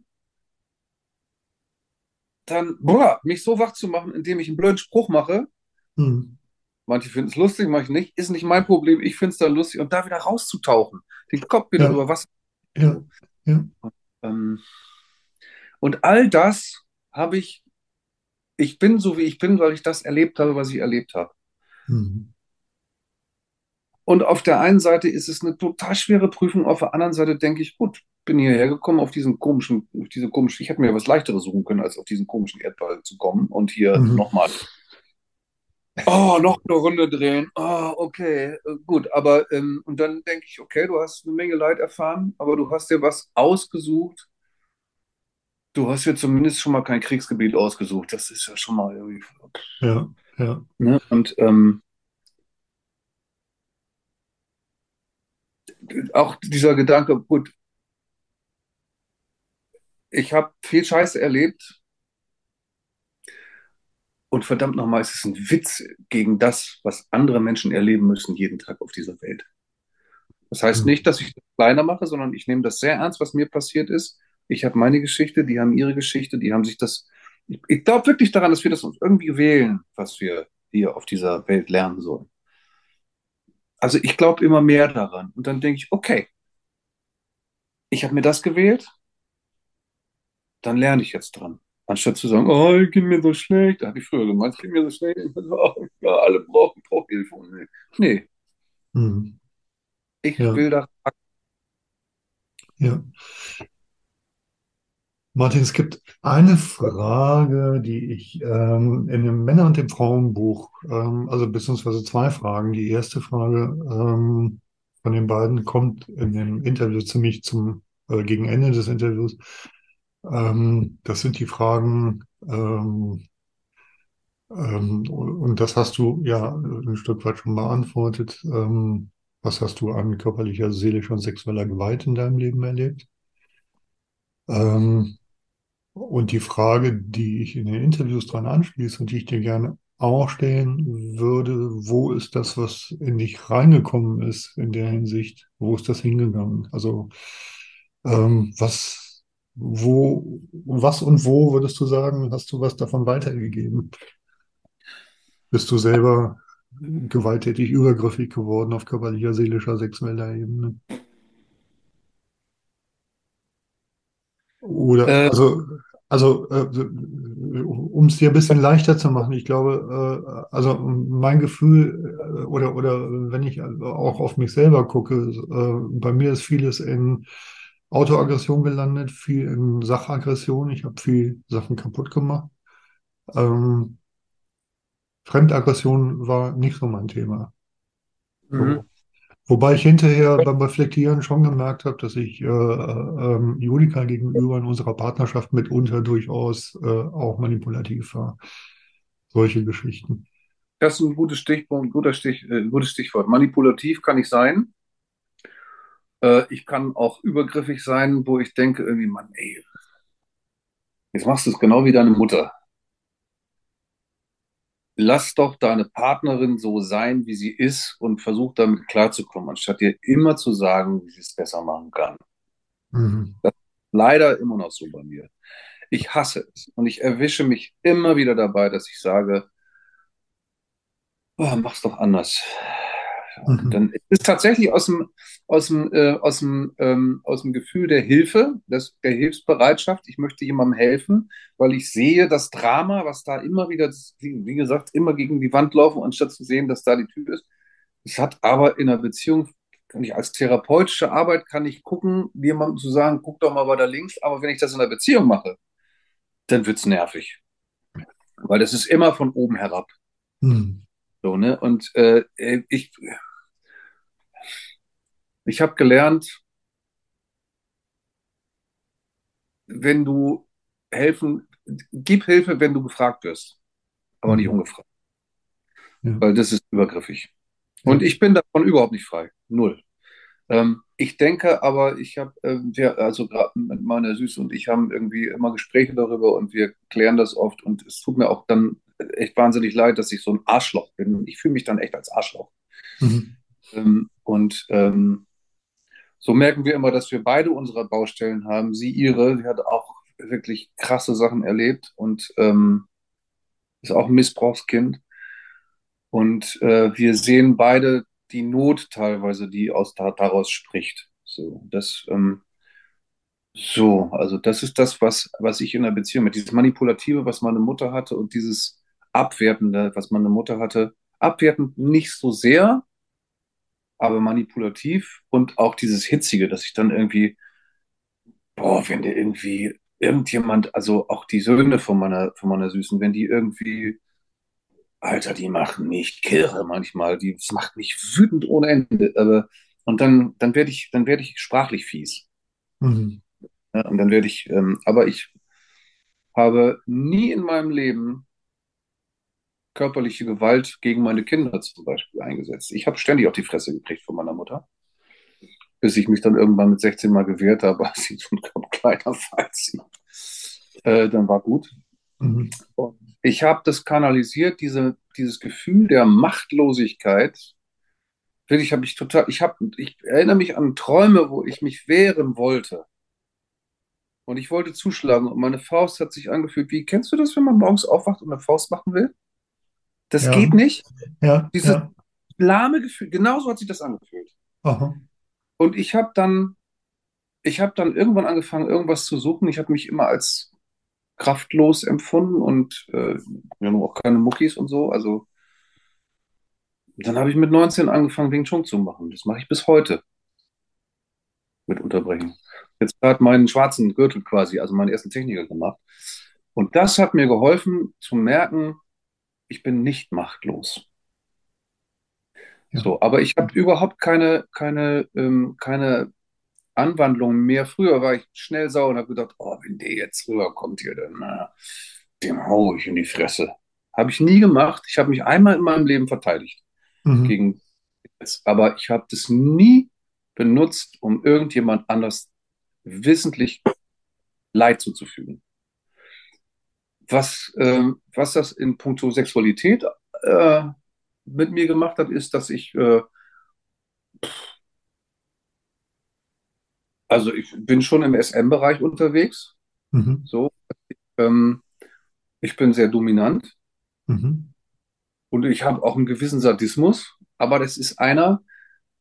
dann, boah, mich so wach zu machen, indem ich einen blöden Spruch mache.
Mhm.
Manche finden es lustig, manche nicht. Ist nicht mein Problem. Ich finde es dann lustig. Und da wieder rauszutauchen, den Kopf wieder
Ja.
über Wasser.
Ja, ja.
Ähm, und all das habe ich, ich bin so, wie ich bin, weil ich das erlebt habe, was ich erlebt habe.
Mhm.
Und auf der einen Seite ist es eine total schwere Prüfung, auf der anderen Seite denke ich, gut, bin hierher gekommen auf diesen komischen, auf diese komische, ich hätte mir was leichteres suchen können, als auf diesen komischen Erdball zu kommen und hier
Mhm.
nochmal, oh, noch eine Runde drehen, oh, okay, äh, gut, aber, ähm, und dann denke ich, okay, du hast eine Menge Leid erfahren, aber du hast dir was ausgesucht. Du hast dir zumindest schon mal kein Kriegsgebiet ausgesucht. Das ist ja schon mal irgendwie,
Ja, ja.
ne? Und ähm, auch dieser Gedanke, gut, ich habe viel Scheiße erlebt und verdammt nochmal, es ist ein Witz gegen das, was andere Menschen erleben müssen jeden Tag auf dieser Welt. Das heißt
Mhm.
nicht, dass ich das kleiner mache, sondern ich nehme das sehr ernst, was mir passiert ist. Ich habe meine Geschichte, die haben ihre Geschichte, die haben sich das. Ich, ich glaube wirklich daran, dass wir das uns irgendwie wählen, was wir hier auf dieser Welt lernen sollen. Also ich glaube immer mehr daran. Und dann denke ich, okay, ich habe mir das gewählt, dann lerne ich jetzt dran. Anstatt zu sagen, oh, ich geht mir so schlecht, da habe ich früher gemeint, es geht mir so schlecht, ich bin so, oh, ja, alle brauchen, Hilfe. Nee,
Mhm.
ich
Ja.
will da.
Ja. Martin, es gibt eine Frage, die ich ähm, in dem Männer- und dem Frauenbuch, ähm, also beziehungsweise zwei Fragen. Die erste Frage ähm, von den beiden kommt in dem Interview ziemlich zum, äh, gegen Ende des Interviews. Ähm, das sind die Fragen, ähm, ähm, und das hast du ja ein Stück weit schon beantwortet. Ähm, was hast du an körperlicher, seelischer und sexueller Gewalt in deinem Leben erlebt? Ähm, und die Frage, die ich in den Interviews dran anschließe und die ich dir gerne auch stellen würde, wo ist das, was in dich reingekommen ist in der Hinsicht? Wo ist das hingegangen? Also ähm, was, wo, was und wo würdest du sagen, hast du was davon weitergegeben? Bist du selber gewalttätig, übergriffig geworden auf körperlicher, seelischer, sexueller Ebene? Oder,
Äh,
also, also, äh, um es dir ein bisschen leichter zu machen, ich glaube, äh, also mein Gefühl, äh, oder, oder wenn ich auch auf mich selber gucke, äh, bei mir ist vieles in Autoaggression gelandet, viel in Sachaggression. Ich habe viel Sachen kaputt gemacht. Ähm, Fremdaggression war nicht so mein Thema.
mhm.
So. Wobei ich hinterher beim Reflektieren schon gemerkt habe, dass ich äh, äh, ähm, Julika gegenüber in unserer Partnerschaft mitunter durchaus äh, auch manipulativ war. Solche Geschichten.
Das ist ein gutes Stichpunkt, guter Stich, äh, gutes Stichwort. Manipulativ kann ich sein. Äh, ich kann auch übergriffig sein, wo ich denke, irgendwie, Mann, ey, jetzt machst du es genau wie deine Mutter. Lass doch deine Partnerin so sein, wie sie ist und versuch damit klarzukommen, anstatt dir immer zu sagen, wie sie es besser machen kann.
Mhm.
Leider immer noch so bei mir. Ich hasse es und ich erwische mich immer wieder dabei, dass ich sage, oh, mach's doch anders. Und
Mhm.
dann ist es tatsächlich aus dem, aus dem, äh, aus dem, ähm, aus dem Gefühl der Hilfe, des, der Hilfsbereitschaft. Ich möchte jemandem helfen, weil ich sehe das Drama, was da immer wieder, wie, gesagt, immer gegen die Wand laufen, anstatt zu sehen, dass da die Tür ist. Es hat aber in einer Beziehung, kann ich als therapeutische Arbeit, kann ich gucken, jemandem zu sagen, guck doch mal weiter links. Aber wenn ich das in einer Beziehung mache, dann wird's nervig. Weil das ist immer von oben herab.
Mhm.
So, ne? Und äh, ich, ich habe gelernt, wenn du helfen, gib Hilfe, wenn du gefragt wirst, aber nicht
Mhm.
ungefragt,
Ja.
weil das ist übergriffig. Und ich bin davon überhaupt nicht frei. Null. Ähm, ich denke aber, ich habe, ähm, wir, also gerade mit meiner Süße und ich haben irgendwie immer Gespräche darüber und wir klären das oft und es tut mir auch dann echt wahnsinnig leid, dass ich so ein Arschloch bin. Und ich fühle mich dann echt als Arschloch.
Mhm.
Ähm, und ähm, so merken wir immer, dass wir beide unsere Baustellen haben. Sie ihre, sie hat auch wirklich krasse Sachen erlebt und ähm, ist auch ein Missbrauchskind. Und äh, wir sehen beide die Not teilweise, die aus da, daraus spricht. So, das, ähm, so, also das ist das, was, was ich in der Beziehung mit dieses Manipulative, was meine Mutter hatte und dieses Abwertende, was meine Mutter hatte. Abwertend nicht so sehr, aber manipulativ und auch dieses Hitzige, dass ich dann irgendwie, boah, wenn der irgendwie irgendjemand, also auch die Söhne von meiner, von meiner Süßen, wenn die irgendwie, Alter, die machen mich kirre manchmal, die, das macht mich wütend ohne Ende, aber, und dann, dann werde ich, dann werde ich sprachlich fies.
Mhm.
Ja, und dann werde ich, ähm, aber ich habe nie in meinem Leben körperliche Gewalt gegen meine Kinder zum Beispiel eingesetzt. Ich habe ständig auf die Fresse gekriegt von meiner Mutter, bis ich mich dann irgendwann mit 16 Mal gewehrt habe, als sie ein kleiner Falzi. Äh, dann war gut.
Mhm.
Ich habe das kanalisiert, diese, dieses Gefühl der Machtlosigkeit. Wirklich habe ich total, ich habe, ich erinnere mich an Träume, wo ich mich wehren wollte. Und ich wollte zuschlagen und meine Faust hat sich angefühlt, wie, kennst du das, wenn man morgens aufwacht und eine Faust machen will? Das
Ja.
geht nicht.
Ja,
Dieses
ja.
lahme Gefühl, genauso hat sich das angefühlt.
Aha.
Und ich habe dann, ich habe dann irgendwann angefangen, irgendwas zu suchen. Ich habe mich immer als kraftlos empfunden und äh, wir haben auch keine Muckis und so. Also dann habe ich mit 19 angefangen, Wing Chun zu machen. Das mache ich bis heute mit Unterbrechen. Jetzt gerade meinen schwarzen Gürtel quasi, also meinen ersten Techniker gemacht. Und das hat mir geholfen zu merken, ich bin nicht machtlos.
Ja.
So, aber ich habe überhaupt keine, keine, ähm, keine Anwandlungen mehr. Früher war ich schnell sauer und habe gedacht, oh, wenn der jetzt rüberkommt hier, dann na, dem hau ich in die Fresse. Habe ich nie gemacht. Ich habe mich einmal in meinem Leben verteidigt
Mhm.
gegen das. Aber ich habe das nie benutzt, um irgendjemand anders wissentlich Leid zuzufügen. Was, ähm, was das in puncto Sexualität äh, mit mir gemacht hat, ist, dass ich, äh, also ich bin schon im SM-Bereich unterwegs.
Mhm.
So, ähm, ich bin sehr dominant
Mhm.
und ich habe auch einen gewissen Sadismus, aber das ist einer,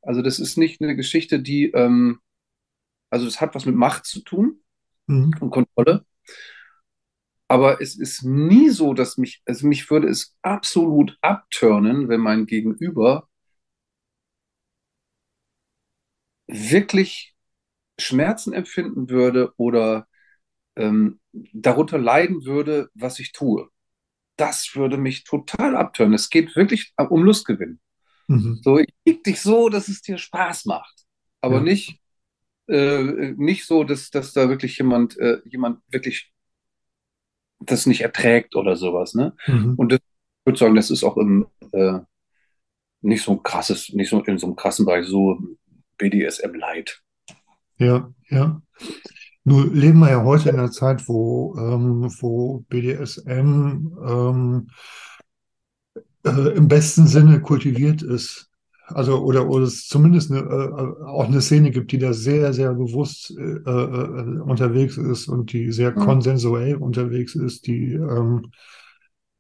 also das ist nicht eine Geschichte, die, ähm, also das hat was mit Macht zu tun
Mhm.
und Kontrolle. Aber es ist nie so, dass mich, also mich würde es absolut abturnen, wenn mein Gegenüber wirklich Schmerzen empfinden würde oder ähm, darunter leiden würde, was ich tue. Das würde mich total abturnen. Es geht wirklich um Lustgewinn.
Mhm.
So, ich krieg dich so, dass es dir Spaß macht. Aber
Ja.
nicht, äh, nicht so, dass, dass da wirklich jemand, äh, jemand wirklich das nicht erträgt oder sowas, ne?
Mhm.
Und das, ich würde sagen, das ist auch im, äh, nicht so ein krasses, nicht so in so einem krassen Bereich, so BDSM-Light.
Ja, ja. Nur leben wir ja heute in einer Zeit, wo, ähm, wo BDSM ähm, äh, im besten Sinne kultiviert ist. Also, oder, oder es zumindest eine, äh, auch eine Szene gibt, die da sehr, sehr bewusst äh, äh, unterwegs ist und die sehr
Mhm.
konsensuell unterwegs ist, die, ähm,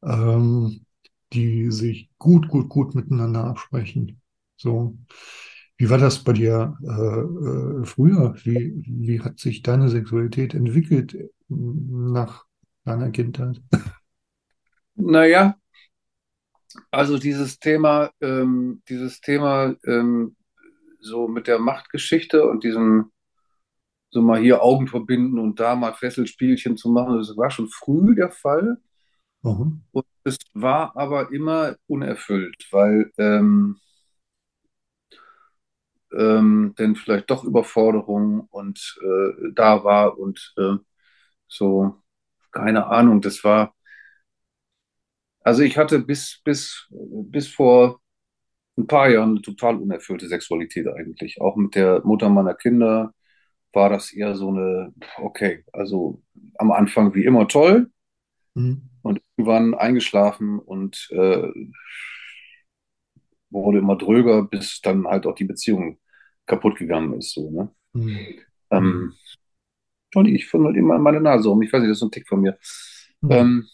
ähm, die sich gut, gut, gut miteinander absprechen. So. Wie war das bei dir äh, äh, früher? Wie, wie hat sich deine Sexualität entwickelt äh, nach deiner Kindheit?
Naja, also dieses Thema, ähm, dieses Thema ähm, so mit der Machtgeschichte und diesem so mal hier Augen verbinden und da mal Fesselspielchen zu machen, das war schon früh der Fall.
Mhm.
Und es war aber immer unerfüllt, weil ähm, ähm, denn vielleicht doch Überforderung und äh, da war und äh, so, keine Ahnung, das war, also ich hatte bis, bis, bis vor ein paar Jahren eine total unerfüllte Sexualität eigentlich. Auch mit der Mutter meiner Kinder war das eher so eine, okay, also am Anfang wie immer toll
Mhm.
und irgendwann eingeschlafen und äh, wurde immer dröger, bis dann halt auch die Beziehung kaputt gegangen ist. So, ne?
Mhm.
Ähm, Johnny, ich halt immer meine Nase um. Ich weiß nicht, das ist so ein Tick von mir.
Mhm.
Ähm,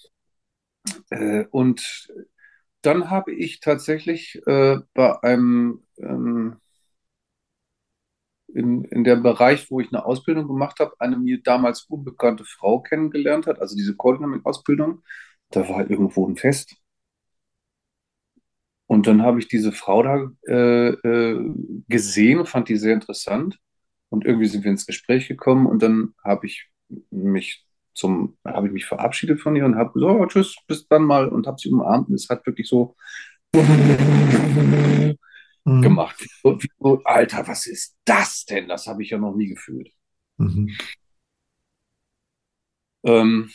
äh, und dann habe ich tatsächlich äh, bei einem ähm, in, in dem Bereich, wo ich eine Ausbildung gemacht habe, eine mir damals unbekannte Frau kennengelernt hat, also diese Coordinating-Ausbildung. Da war irgendwo ein Fest. Und dann habe ich diese Frau da äh, äh, gesehen, fand die sehr interessant. Und irgendwie sind wir ins Gespräch gekommen und dann habe ich mich zum, habe ich mich verabschiedet von ihr und habe gesagt, oh, tschüss, bis dann mal und habe sie umarmt und es hat wirklich so
Mhm.
gemacht. Wie so, Alter, was ist das denn? Das habe ich ja noch nie gefühlt.
Mhm.
Ähm,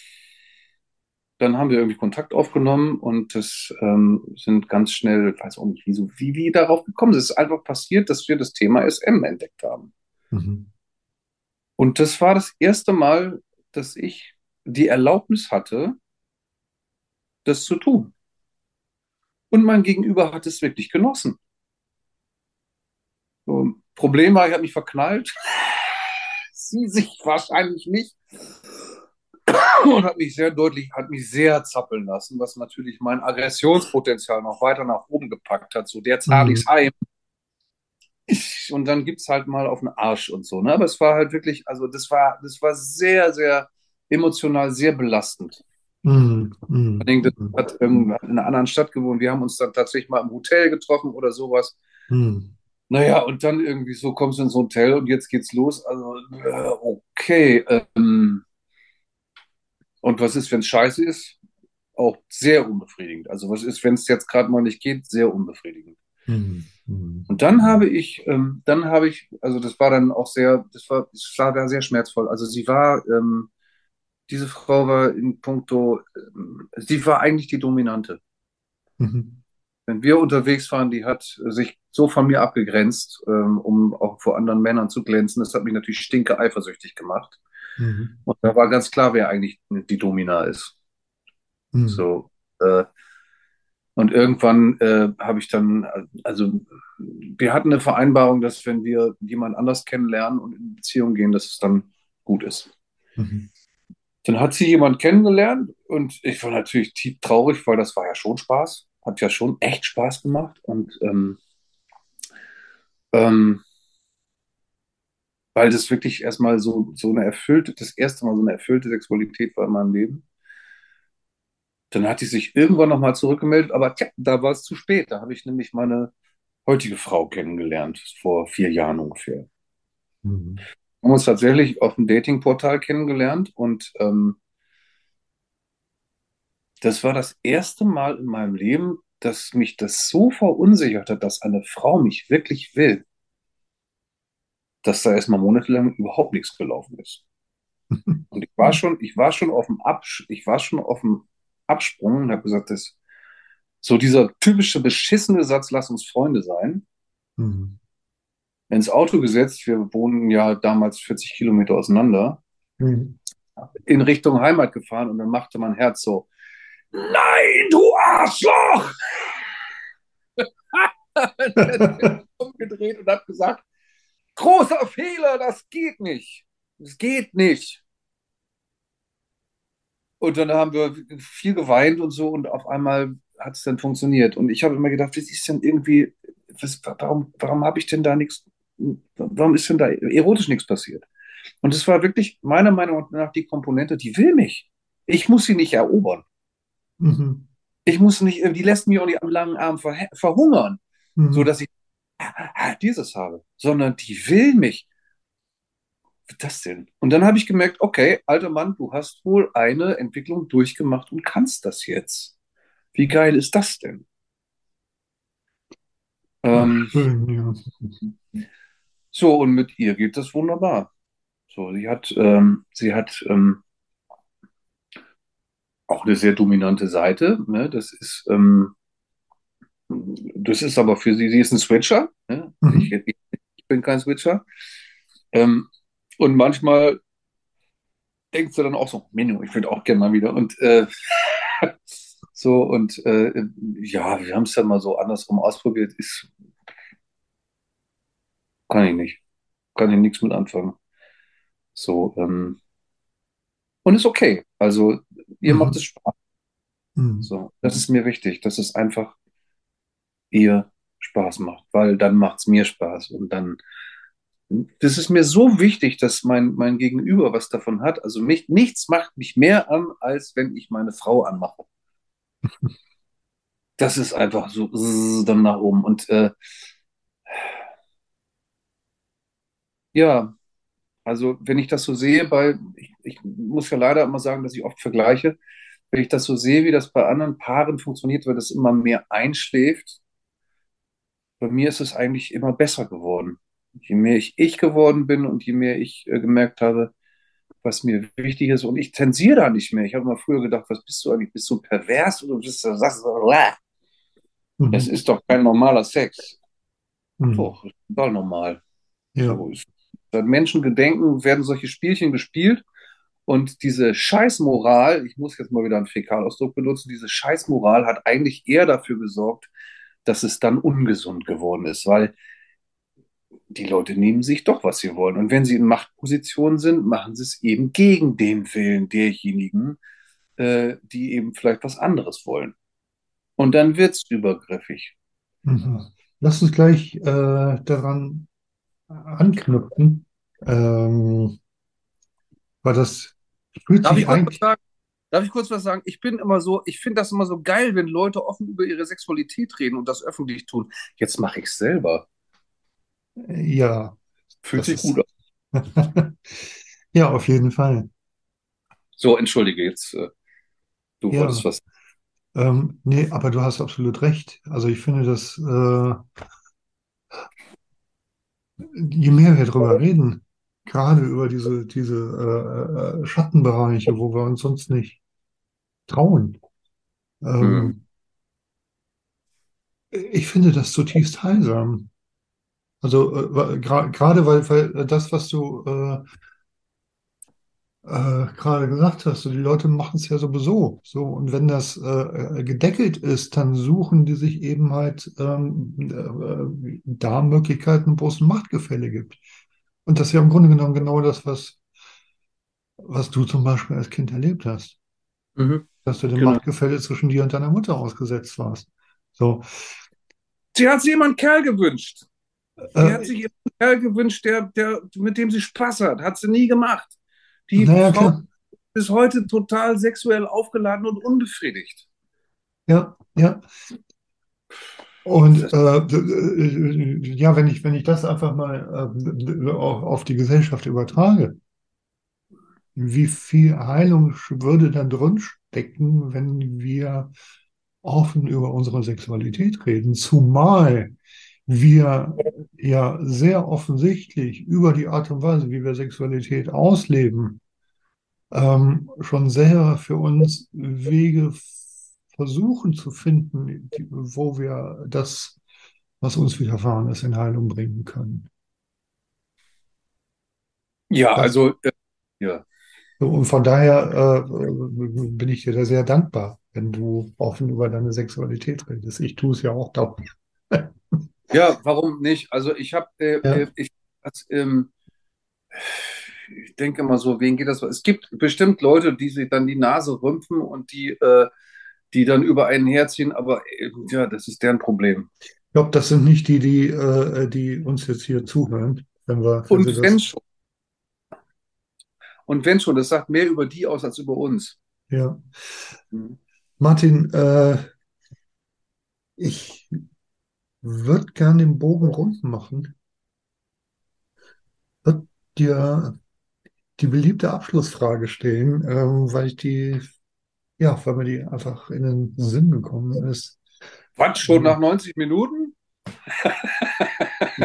dann haben wir irgendwie Kontakt aufgenommen und das ähm, sind ganz schnell, ich weiß auch nicht, wieso, wie wir darauf gekommen sind. Es ist einfach passiert, dass wir das Thema SM entdeckt haben.
Mhm.
Und das war das erste Mal, dass ich die Erlaubnis hatte, das zu tun. Und mein Gegenüber hat es wirklich genossen. So, Problem war, ich habe mich verknallt. Sie sich wahrscheinlich nicht. Und hat mich sehr deutlich, hat mich sehr zappeln lassen, was natürlich mein Aggressionspotenzial noch weiter nach oben gepackt hat. So, der zahle ich's heim. Und dann gibt's halt mal auf den Arsch und so. Ne? Aber es war halt wirklich, also das war, das war sehr, sehr emotional, sehr belastend.
Mhm. Mhm.
Denke, das hat ähm, in einer anderen Stadt gewohnt. Wir haben uns dann tatsächlich mal im Hotel getroffen oder sowas.
Mhm.
Naja, und dann irgendwie so kommst du ins Hotel und jetzt geht's los. Also, äh, okay. Ähm, und was ist, wenn es scheiße ist? Auch sehr unbefriedigend. Also, was ist, wenn es jetzt gerade mal nicht geht? Sehr unbefriedigend.
Mhm. Mhm.
Und dann habe ich, ähm, dann habe ich, also das war dann auch sehr, das war, das war da sehr schmerzvoll. Also sie war, ähm, diese Frau war in puncto, ähm, sie war eigentlich die Dominante.
Mhm.
Wenn wir unterwegs waren, die hat sich so von mir abgegrenzt, ähm, um auch vor anderen Männern zu glänzen. Das hat mich natürlich stinke eifersüchtig gemacht.
Mhm.
Und da war ganz klar, wer eigentlich die Domina ist.
Mhm.
So, äh, und irgendwann äh, habe ich dann, also wir hatten eine Vereinbarung, dass wenn wir jemand anders kennenlernen und in Beziehung gehen, dass es dann gut ist.
Mhm.
Dann hat sie jemand kennengelernt und ich war natürlich tief traurig, weil das war ja schon Spaß. Hat ja schon echt Spaß gemacht. Und ähm, ähm, weil das wirklich erstmal so, so eine erfüllte, das erste Mal so eine erfüllte Sexualität war in meinem Leben. Dann hat die sich irgendwann nochmal zurückgemeldet, aber tja, da war es zu spät. Da habe ich nämlich meine heutige Frau kennengelernt, vor vier Jahren ungefähr.
Mhm.
Wir haben uns tatsächlich auf dem Datingportal kennengelernt und ähm, das war das erste Mal in meinem Leben, dass mich das so verunsichert hat, dass eine Frau mich wirklich will, dass da erstmal monatelang überhaupt nichts gelaufen ist. Und ich war schon, ich war schon auf dem Absch ich war schon auf dem Absprung und habe gesagt, das so dieser typische beschissene Satz, lass uns Freunde sein,
Mhm.
ins Auto gesetzt. Wir wohnen ja damals 40 Kilometer auseinander,
Mhm.
in Richtung Heimat gefahren und dann machte mein Herz so, nein, du Arschloch! umgedreht und habe gesagt, großer Fehler, das geht nicht. Das geht nicht. Und dann haben wir viel geweint und so und auf einmal hat es dann funktioniert. Und ich habe immer gedacht, was ist denn irgendwie, was, warum, warum habe ich denn da nichts, warum ist denn da erotisch nichts passiert? Und es war wirklich meiner Meinung nach die Komponente, die will mich. Ich muss sie nicht erobern.
Mhm.
Ich muss nicht, die lässt mich auch nicht am langen Arm ver verhungern,
Mhm.
so dass ich dieses habe, sondern die will mich. Das denn? Und dann habe ich gemerkt, okay, alter Mann, du hast wohl eine Entwicklung durchgemacht und kannst das jetzt. Wie geil ist das denn? Ähm,
ja.
so, und mit ihr geht das wunderbar. So, sie hat, ähm, sie hat ähm, auch eine sehr dominante Seite. Ne? Das ist, ähm, das ist aber für sie, sie ist ein Switcher. Ne?
Mhm.
Ich, ich, ich bin kein Switcher. Ähm, und manchmal denkt sie dann auch so, Menno, ich würde auch gerne mal wieder. Und äh, so, und äh, ja, wir haben es dann mal so andersrum ausprobiert. Ist, kann ich nicht. Kann ich nichts mit anfangen. So, ähm, und ist okay. Also, ihr
Mhm.
macht es Spaß.
Mhm.
So, das ist mir wichtig, dass es einfach ihr Spaß macht, weil dann macht es mir Spaß und dann, das ist mir so wichtig, dass mein, mein Gegenüber was davon hat. Also mich, nichts macht mich mehr an, als wenn ich meine Frau anmache. Das ist einfach so dann nach oben. Und äh, ja, also wenn ich das so sehe, bei, ich, ich muss ja leider immer sagen, dass ich oft vergleiche, wenn ich das so sehe, wie das bei anderen Paaren funktioniert, weil das immer mehr einschläft, bei mir ist es eigentlich immer besser geworden. Je mehr ich ich geworden bin und je mehr ich äh, gemerkt habe, was mir wichtig ist, und ich zensiere da nicht mehr. Ich habe mal früher gedacht, was bist du eigentlich? Bist du pervers oder bist du das?
Mhm.
Es ist doch kein normaler Sex.
Mhm.
Doch, ist total normal.
Ja.
So ist. Seit Menschengedenken werden solche Spielchen gespielt und diese Scheißmoral, ich muss jetzt mal wieder einen Fäkalausdruck benutzen, diese Scheißmoral hat eigentlich eher dafür gesorgt, dass es dann ungesund geworden ist, weil die Leute nehmen sich doch, was sie wollen. Und wenn sie in Machtpositionen sind, machen sie es eben gegen den Willen derjenigen, äh, die eben vielleicht was anderes wollen. Und dann wird es übergriffig.
Mhm. Lass uns gleich äh, daran anknüpfen, ähm, weil das fühlt
Darf
sich
ich kurz was
eigentlich.
sagen? Darf ich kurz was sagen? Ich bin immer so, ich finde das immer so geil, wenn Leute offen über ihre Sexualität reden und das öffentlich tun. Jetzt mache ich es selber.
Ja,
Fühlt sich gut an.
Ja, auf jeden Fall.
So, entschuldige jetzt. Äh, du
Ja.
wolltest was.
Ähm, nee, aber du hast absolut recht. Also ich finde das äh, je mehr wir darüber reden, gerade über diese, diese äh, äh, Schattenbereiche, wo wir uns sonst nicht trauen,
Hm.
ähm, ich finde das zutiefst heilsam. Also äh, gra- gerade weil, weil das, was du äh, äh, gerade gesagt hast, so die Leute machen es ja sowieso. So, und wenn das äh, gedeckelt ist, dann suchen die sich eben halt ähm, äh, da Möglichkeiten, wo es ein Machtgefälle gibt. Und das ist ja im Grunde genommen genau das, was, was du zum Beispiel als Kind erlebt hast,
Mhm.
dass du dem
Genau.
Machtgefälle zwischen dir und deiner Mutter ausgesetzt warst. So,
Sie hat sich einen Kerl gewünscht. Hat
äh,
sich immer einen Kerl gewünscht, der, der, mit dem sie Spaß hat. Hat sie nie gemacht. Die
naja,
Frau
klar.
ist heute total sexuell aufgeladen und unbefriedigt.
Ja, ja. Und äh, äh, ja, wenn ich, wenn ich das einfach mal äh, auf, die Gesellschaft übertrage, wie viel Heilung würde da drin stecken, wenn wir offen über unsere Sexualität reden? Zumal wir ja sehr offensichtlich über die Art und Weise, wie wir Sexualität ausleben, ähm, schon selber für uns Wege versuchen zu finden, wo wir das, was uns widerfahren ist, in Heilung bringen können.
Ja,
Das,
also, äh, ja.
und von daher äh, bin ich dir da sehr dankbar, wenn du offen über deine Sexualität redest. Ich tue es ja auch dauernd.
Ja, warum nicht? Also ich habe, äh,
Ja,
äh, ich, ähm, ich denke mal so, wen geht das? Es gibt bestimmt Leute, die sich dann die Nase rümpfen und die, äh, die dann über einen herziehen, aber äh, ja, das ist deren Problem.
ich glaube, das sind nicht die, die, äh, die uns jetzt hier zuhören, wenn wir, wenn
Und wenn schon, und wenn schon, das sagt mehr über die aus als über uns.
ja.
Mhm.
Martin, äh, ich würde gern den Bogen rund machen. Würde dir die beliebte Abschlussfrage stellen, ähm, weil ich die, ja, weil mir die einfach in den Sinn gekommen ist.
Was, schon nach
Ähm,
90 Minuten?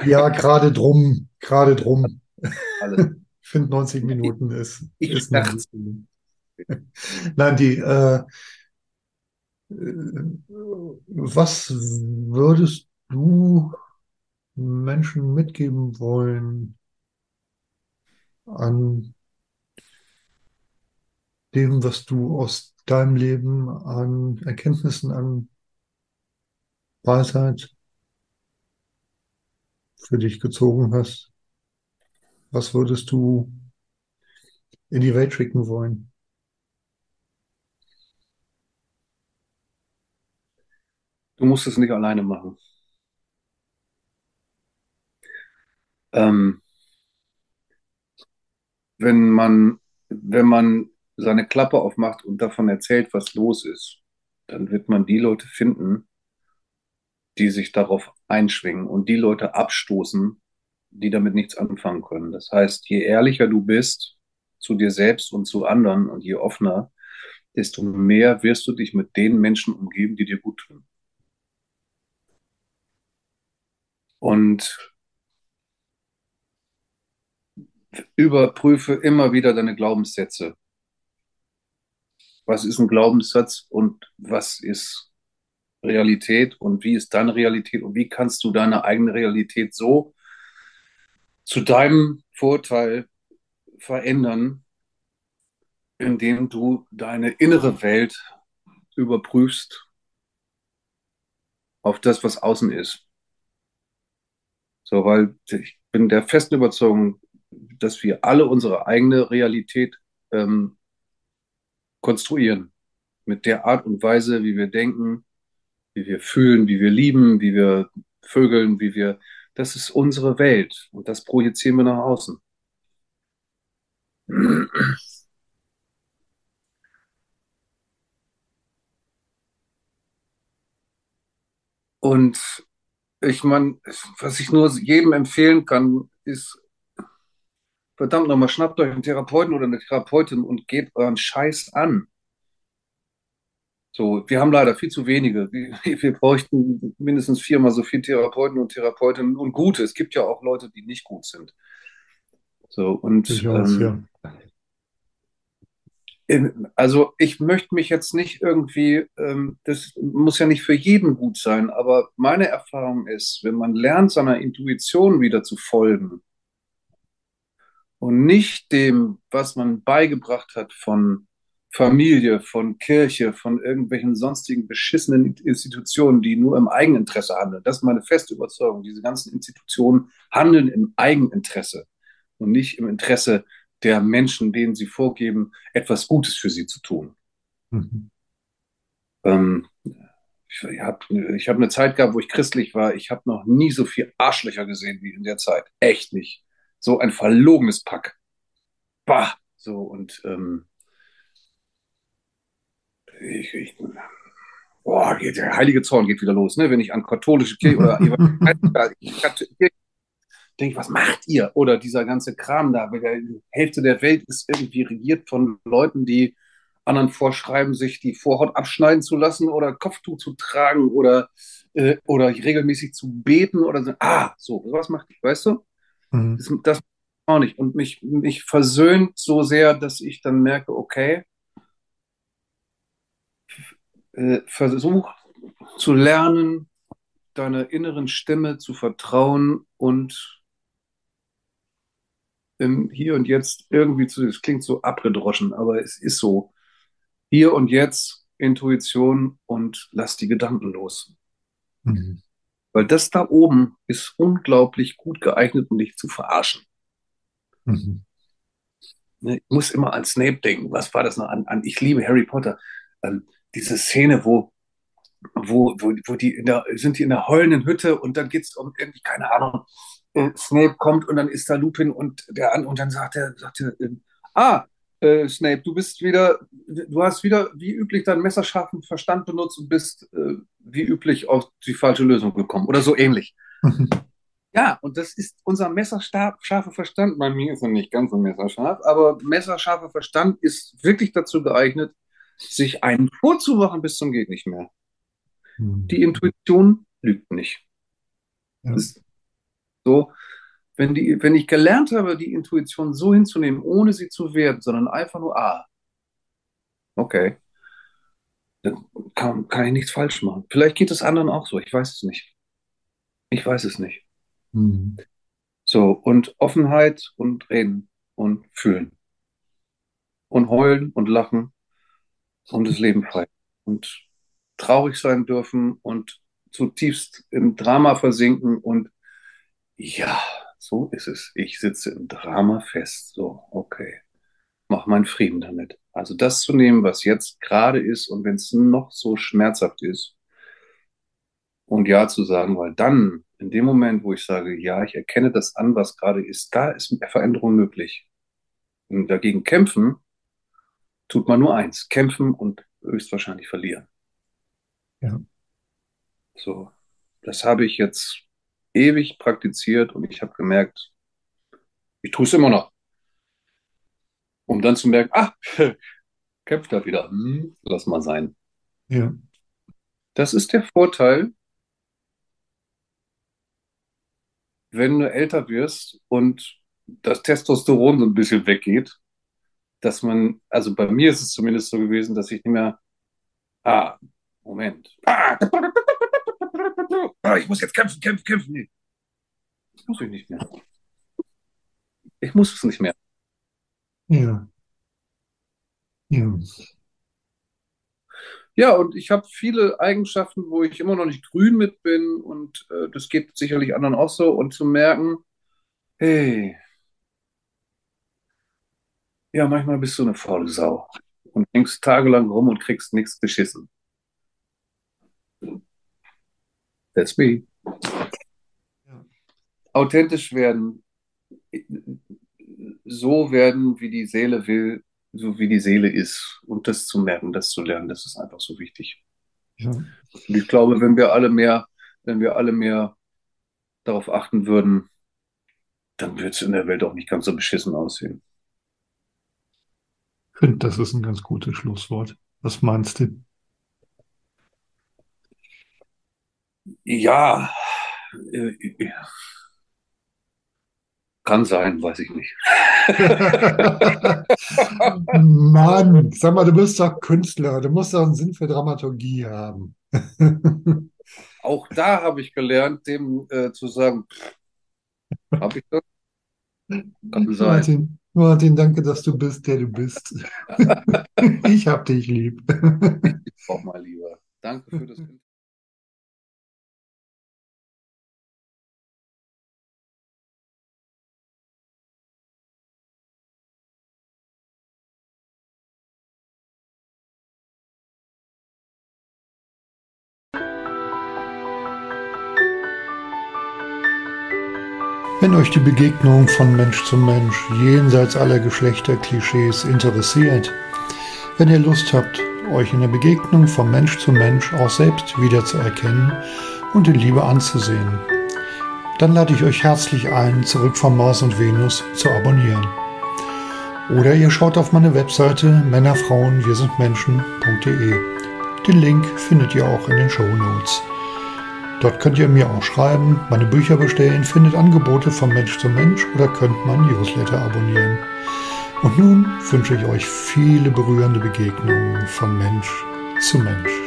ja, gerade drum, gerade drum. Ich finde 90
Ich,
Minuten ist,
ich
ist
dachte.
Nein, die, äh, äh, was würdest du Menschen mitgeben wollen an dem, was du aus deinem Leben an Erkenntnissen, an Weisheit für dich gezogen hast? Was würdest du in die Welt schicken wollen?
du musst es nicht alleine machen. Ähm, wenn man, wenn man seine Klappe aufmacht und davon erzählt, was los ist, dann wird man die Leute finden, die sich darauf einschwingen und die Leute abstoßen, die damit nichts anfangen können. Das heißt, je ehrlicher du bist zu dir selbst und zu anderen und je offener, desto mehr wirst du dich mit den Menschen umgeben, die dir gut tun. Und überprüfe immer wieder deine Glaubenssätze. Was ist ein Glaubenssatz und was ist Realität und wie ist deine Realität und wie kannst du deine eigene Realität so zu deinem Vorteil verändern, indem du deine innere Welt überprüfst auf das, was außen ist. So, weil ich bin der festen Überzeugung, dass wir alle unsere eigene Realität ähm, konstruieren. Mit der Art und Weise, wie wir denken, wie wir fühlen, wie wir lieben, wie wir vögeln, wie wir. Das ist unsere Welt und das projizieren wir nach außen. Und ich meine, was ich nur jedem empfehlen kann, ist, verdammt nochmal, schnappt euch einen Therapeuten oder eine Therapeutin und geht euren Scheiß an. So, wir haben leider viel zu wenige. Wir, bräuchten mindestens viermal so viele Therapeuten und Therapeutinnen und gute. Es gibt ja auch Leute, die nicht gut sind. So, und
Durchaus,
ähm,
ja.
also ich möchte mich jetzt nicht irgendwie, ähm, das muss ja nicht für jeden gut sein, aber meine Erfahrung ist, wenn man lernt, seiner Intuition wieder zu folgen und nicht dem, was man beigebracht hat von Familie, von Kirche, von irgendwelchen sonstigen beschissenen Institutionen, die nur im Eigeninteresse handeln. Das ist meine feste Überzeugung. Diese ganzen Institutionen handeln im Eigeninteresse und nicht im Interesse der Menschen, denen sie vorgeben, etwas Gutes für sie zu tun.
Mhm.
Ähm, ich habe ich hab eine Zeit gehabt, wo ich christlich war. Ich habe noch nie so viel Arschlöcher gesehen wie in der Zeit. Echt nicht. So ein verlogenes Pack. Bah! So, und ähm, ich, ich, boah, der heilige Zorn geht wieder los, ne? Wenn ich an katholische Kirche oder denke ich, was macht ihr? Oder dieser ganze Kram da, weil die Hälfte der Welt ist irgendwie regiert von Leuten, die anderen vorschreiben, sich die Vorhaut abschneiden zu lassen oder Kopftuch zu tragen oder, äh, oder regelmäßig zu beten oder so. Ah, so, was macht ihr, weißt du?
Mhm.
Das, das auch nicht. Und mich, mich versöhnt so sehr, dass ich dann merke, okay, äh, versuch zu lernen, deiner inneren Stimme zu vertrauen und im Hier und Jetzt irgendwie zu, es klingt so abgedroschen, aber es ist so. Hier und Jetzt Intuition und lass die Gedanken los.
Mhm.
Weil das da oben ist unglaublich gut geeignet, um dich zu verarschen.
Mhm.
Ne, Ich muss immer an Snape denken. Was war das noch? An, an ich liebe Harry Potter. Ähm, diese Szene, wo, wo, wo, wo die in der, sind die in der heulenden Hütte und dann geht es um irgendwie, keine Ahnung, äh, Snape kommt und dann ist da Lupin und der an und dann sagt er, sagt er, äh, ah, äh, Snape, du bist wieder, du hast wieder wie üblich deinen messerscharfen Verstand benutzt und bist äh, wie üblich auf die falsche Lösung gekommen oder so ähnlich. Ja, und das ist unser messerscharfer Verstand. Bei mir ist er nicht ganz so messerscharf, aber messerscharfer Verstand ist wirklich dazu geeignet, sich einen vorzumachen bis zum geht nicht mehr.
Mhm.
Die Intuition lügt nicht.
Ja.
Das ist so, wenn die, wenn ich gelernt habe, die Intuition so hinzunehmen, ohne sie zu werten, sondern einfach nur, ah, okay, dann kann, kann ich nichts falsch machen. Vielleicht geht es anderen auch so, ich weiß es nicht. Ich weiß es nicht.
Mhm.
So, und Offenheit und reden und fühlen und heulen und lachen und das Leben frei und traurig sein dürfen und zutiefst im Drama versinken und ja, so ist es. Ich sitze im Drama fest. So, okay. Mach meinen Frieden damit. Also das zu nehmen, was jetzt gerade ist und wenn es noch so schmerzhaft ist und ja zu sagen, weil dann in dem Moment, wo ich sage, ja, ich erkenne das an, was gerade ist, da ist Veränderung möglich. Und dagegen kämpfen, tut man nur eins, kämpfen und höchstwahrscheinlich verlieren.
Ja.
So, das habe ich jetzt ewig praktiziert und ich habe gemerkt, ich tue es immer noch. Um dann zu merken, ah, kämpft er wieder. Hm, lass mal sein.
Ja.
Das ist der Vorteil, wenn du älter wirst und das Testosteron so ein bisschen weggeht, dass man, also bei mir ist es zumindest so gewesen, dass ich nicht mehr, ah, Moment, ah, ich muss jetzt kämpfen, kämpfen, kämpfen. Das muss ich nicht mehr. Ich muss es nicht mehr.
Ja. Ja.
Ja, und ich habe viele Eigenschaften, wo ich immer noch nicht grün mit bin und äh, das geht sicherlich anderen auch so und zu merken, hey, ja, manchmal bist du eine faule Sau und hängst tagelang rum und kriegst nichts geschissen. That's me.
Ja.
Authentisch werden, so werden, wie die Seele will, so wie die Seele ist. Und das zu merken, das zu lernen, das ist einfach so wichtig.
Ja.
Und ich glaube, wenn wir alle mehr, wenn wir alle mehr darauf achten würden, dann wird es in der Welt auch nicht ganz so beschissen aussehen.
Ich finde, das ist ein ganz gutes Schlusswort. Was meinst du?
Ja, äh, kann sein, weiß ich nicht.
Mann, sag mal, du bist doch Künstler, du musst doch einen Sinn für Dramaturgie haben.
Auch da habe ich gelernt, dem äh, zu sagen, habe ich das? Kann sein.
Martin, Martin, danke, dass du bist, der du bist. Ich hab dich lieb.
Ich auch mal lieber. Danke für das.
Wenn euch die Begegnung von Mensch zu Mensch jenseits aller Geschlechterklischees interessiert, wenn ihr Lust habt, euch in der Begegnung von Mensch zu Mensch auch selbst wiederzuerkennen und in Liebe anzusehen, dann lade ich euch herzlich ein, zurück von Mars und Venus zu abonnieren. Oder ihr schaut auf meine Webseite Männerfrauen wir sind Menschen.de. Den Link findet ihr auch in den Show Notes. Dort könnt ihr mir auch schreiben, meine Bücher bestellen, findet Angebote von Mensch zu Mensch oder könnt mein Newsletter abonnieren. Und nun wünsche ich euch viele berührende Begegnungen von Mensch zu Mensch.